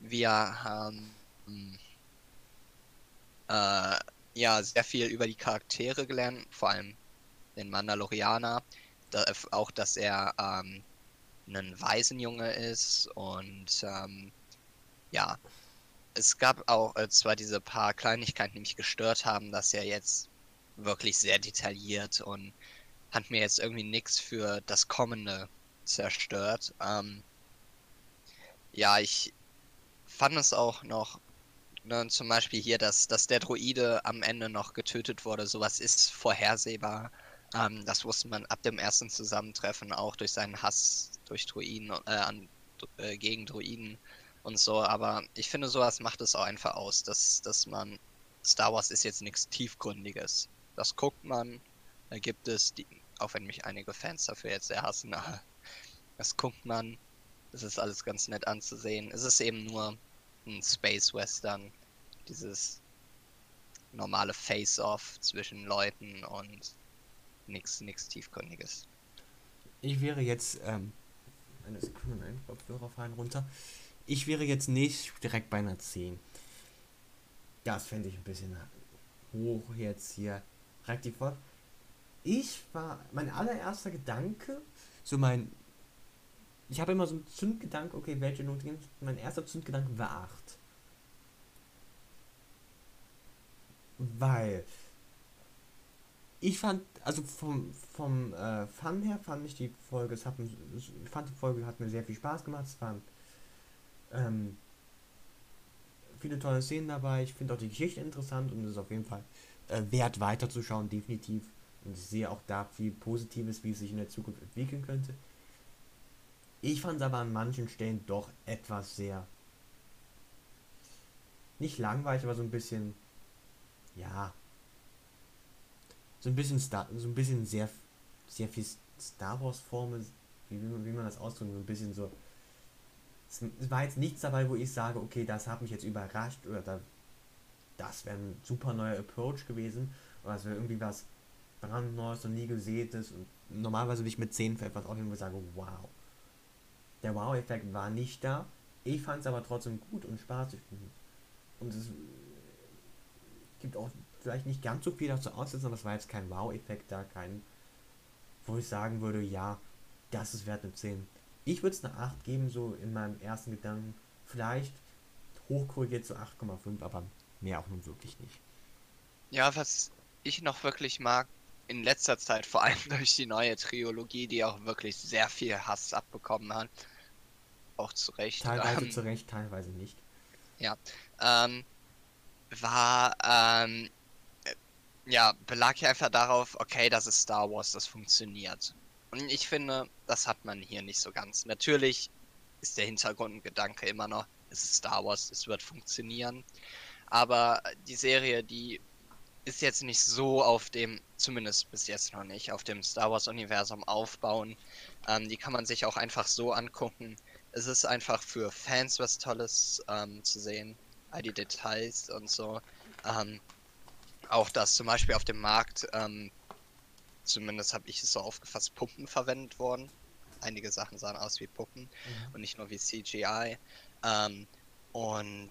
wir haben äh, ja sehr viel über die Charaktere gelernt, vor allem den Mandalorianer. Da, auch, dass er ähm, ein Waisenjunge ist und ähm, ja, es gab auch äh, zwar diese paar Kleinigkeiten, die mich gestört haben, dass er jetzt wirklich sehr detailliert und hat mir jetzt irgendwie nichts für das Kommende zerstört. Ähm, ja, ich fand es auch noch, ne, zum Beispiel hier, dass, dass der Droide am Ende noch getötet wurde. Sowas ist vorhersehbar. Ähm, das wusste man ab dem ersten Zusammentreffen auch durch seinen Hass durch Druiden, äh, an, äh, gegen Druiden und so. Aber ich finde, sowas macht es auch einfach aus, dass, dass man. Star Wars ist jetzt nichts Tiefgründiges. Das guckt man, da gibt es, die, auch wenn mich einige Fans dafür jetzt sehr hassen, (laughs) aber das guckt man, es ist alles ganz nett anzusehen. Es ist eben nur ein Space Western, dieses normale Face-Off zwischen Leuten und nichts nix tiefgründiges. Ich wäre jetzt, ähm, eine Sekunde, mein Kopfhörer fallen runter. Ich wäre jetzt nicht direkt bei einer 10. Das fände ich ein bisschen hoch jetzt hier. Direkt die Fort. Ich war, mein allererster Gedanke, so mein ich habe immer so einen Zündgedanke, okay, welche Note geben? Mein erster Zündgedanke war 8. Weil ich fand, also vom, vom äh, Fun her fand ich die Folge, es hat, ich fand die Folge hat mir sehr viel Spaß gemacht. Es waren ähm, viele tolle Szenen dabei. Ich finde auch die Geschichte interessant und es ist auf jeden Fall äh, wert weiterzuschauen, definitiv. Und ich sehe auch da viel Positives, wie es sich in der Zukunft entwickeln könnte. Ich fand es aber an manchen Stellen doch etwas sehr. Nicht langweilig, aber so ein bisschen. Ja. So ein bisschen Star, so ein bisschen sehr, sehr viel Star Wars Formel, wie, wie man das ausdrückt, so ein bisschen so. Es war jetzt nichts dabei, wo ich sage, okay, das hat mich jetzt überrascht oder da, das wäre ein super neuer Approach gewesen oder es wäre irgendwie was brandneues und nie gesätes und normalerweise würde ich mit 10 für etwas auch irgendwie sagen, wow der Wow-Effekt war nicht da. Ich fand es aber trotzdem gut und spaßig. Und es gibt auch vielleicht nicht ganz so viel dazu aussetzen, aber es war jetzt kein Wow-Effekt da, kein, wo ich sagen würde, ja, das ist wert eine 10. Ich würde es eine 8 geben, so in meinem ersten Gedanken. Vielleicht hochkorrigiert zu 8,5, aber mehr auch nun wirklich nicht. Ja, was ich noch wirklich mag, in letzter Zeit, vor allem (laughs) durch die neue Trilogie, die auch wirklich sehr viel Hass abbekommen hat, auch zu Recht. Teilweise ähm, zu Recht, teilweise nicht. Ja. Ähm, war, ähm, ja, belag hier einfach darauf, okay, das ist Star Wars, das funktioniert. Und ich finde, das hat man hier nicht so ganz. Natürlich ist der Hintergrundgedanke immer noch, es ist Star Wars, es wird funktionieren. Aber die Serie, die ist jetzt nicht so auf dem, zumindest bis jetzt noch nicht, auf dem Star Wars-Universum aufbauen. Ähm, die kann man sich auch einfach so angucken es ist einfach für Fans was Tolles ähm, zu sehen. All die Details und so. Ähm, auch dass zum Beispiel auf dem Markt, ähm, zumindest habe ich es so aufgefasst, Pumpen verwendet wurden. Einige Sachen sahen aus wie Puppen mhm. und nicht nur wie CGI. Ähm, Und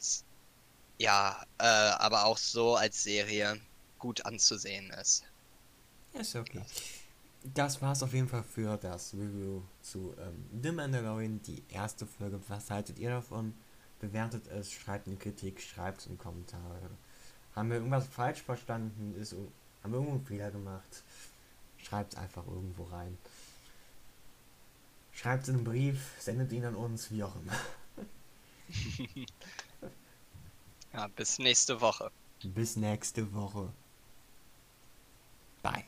ja, äh, aber auch so als Serie gut anzusehen ist. Ist okay. Das war's auf jeden Fall für das Review zu ähm, The Mandalorian, die erste Folge. Was haltet ihr davon? Bewertet es, schreibt eine Kritik, schreibt es in Kommentare. Haben wir irgendwas falsch verstanden? Ist, haben wir irgendwo einen Fehler gemacht? Schreibt es einfach irgendwo rein. Schreibt einen Brief, sendet ihn an uns, wie auch immer. (laughs) ja, bis nächste Woche. Bis nächste Woche. Bye.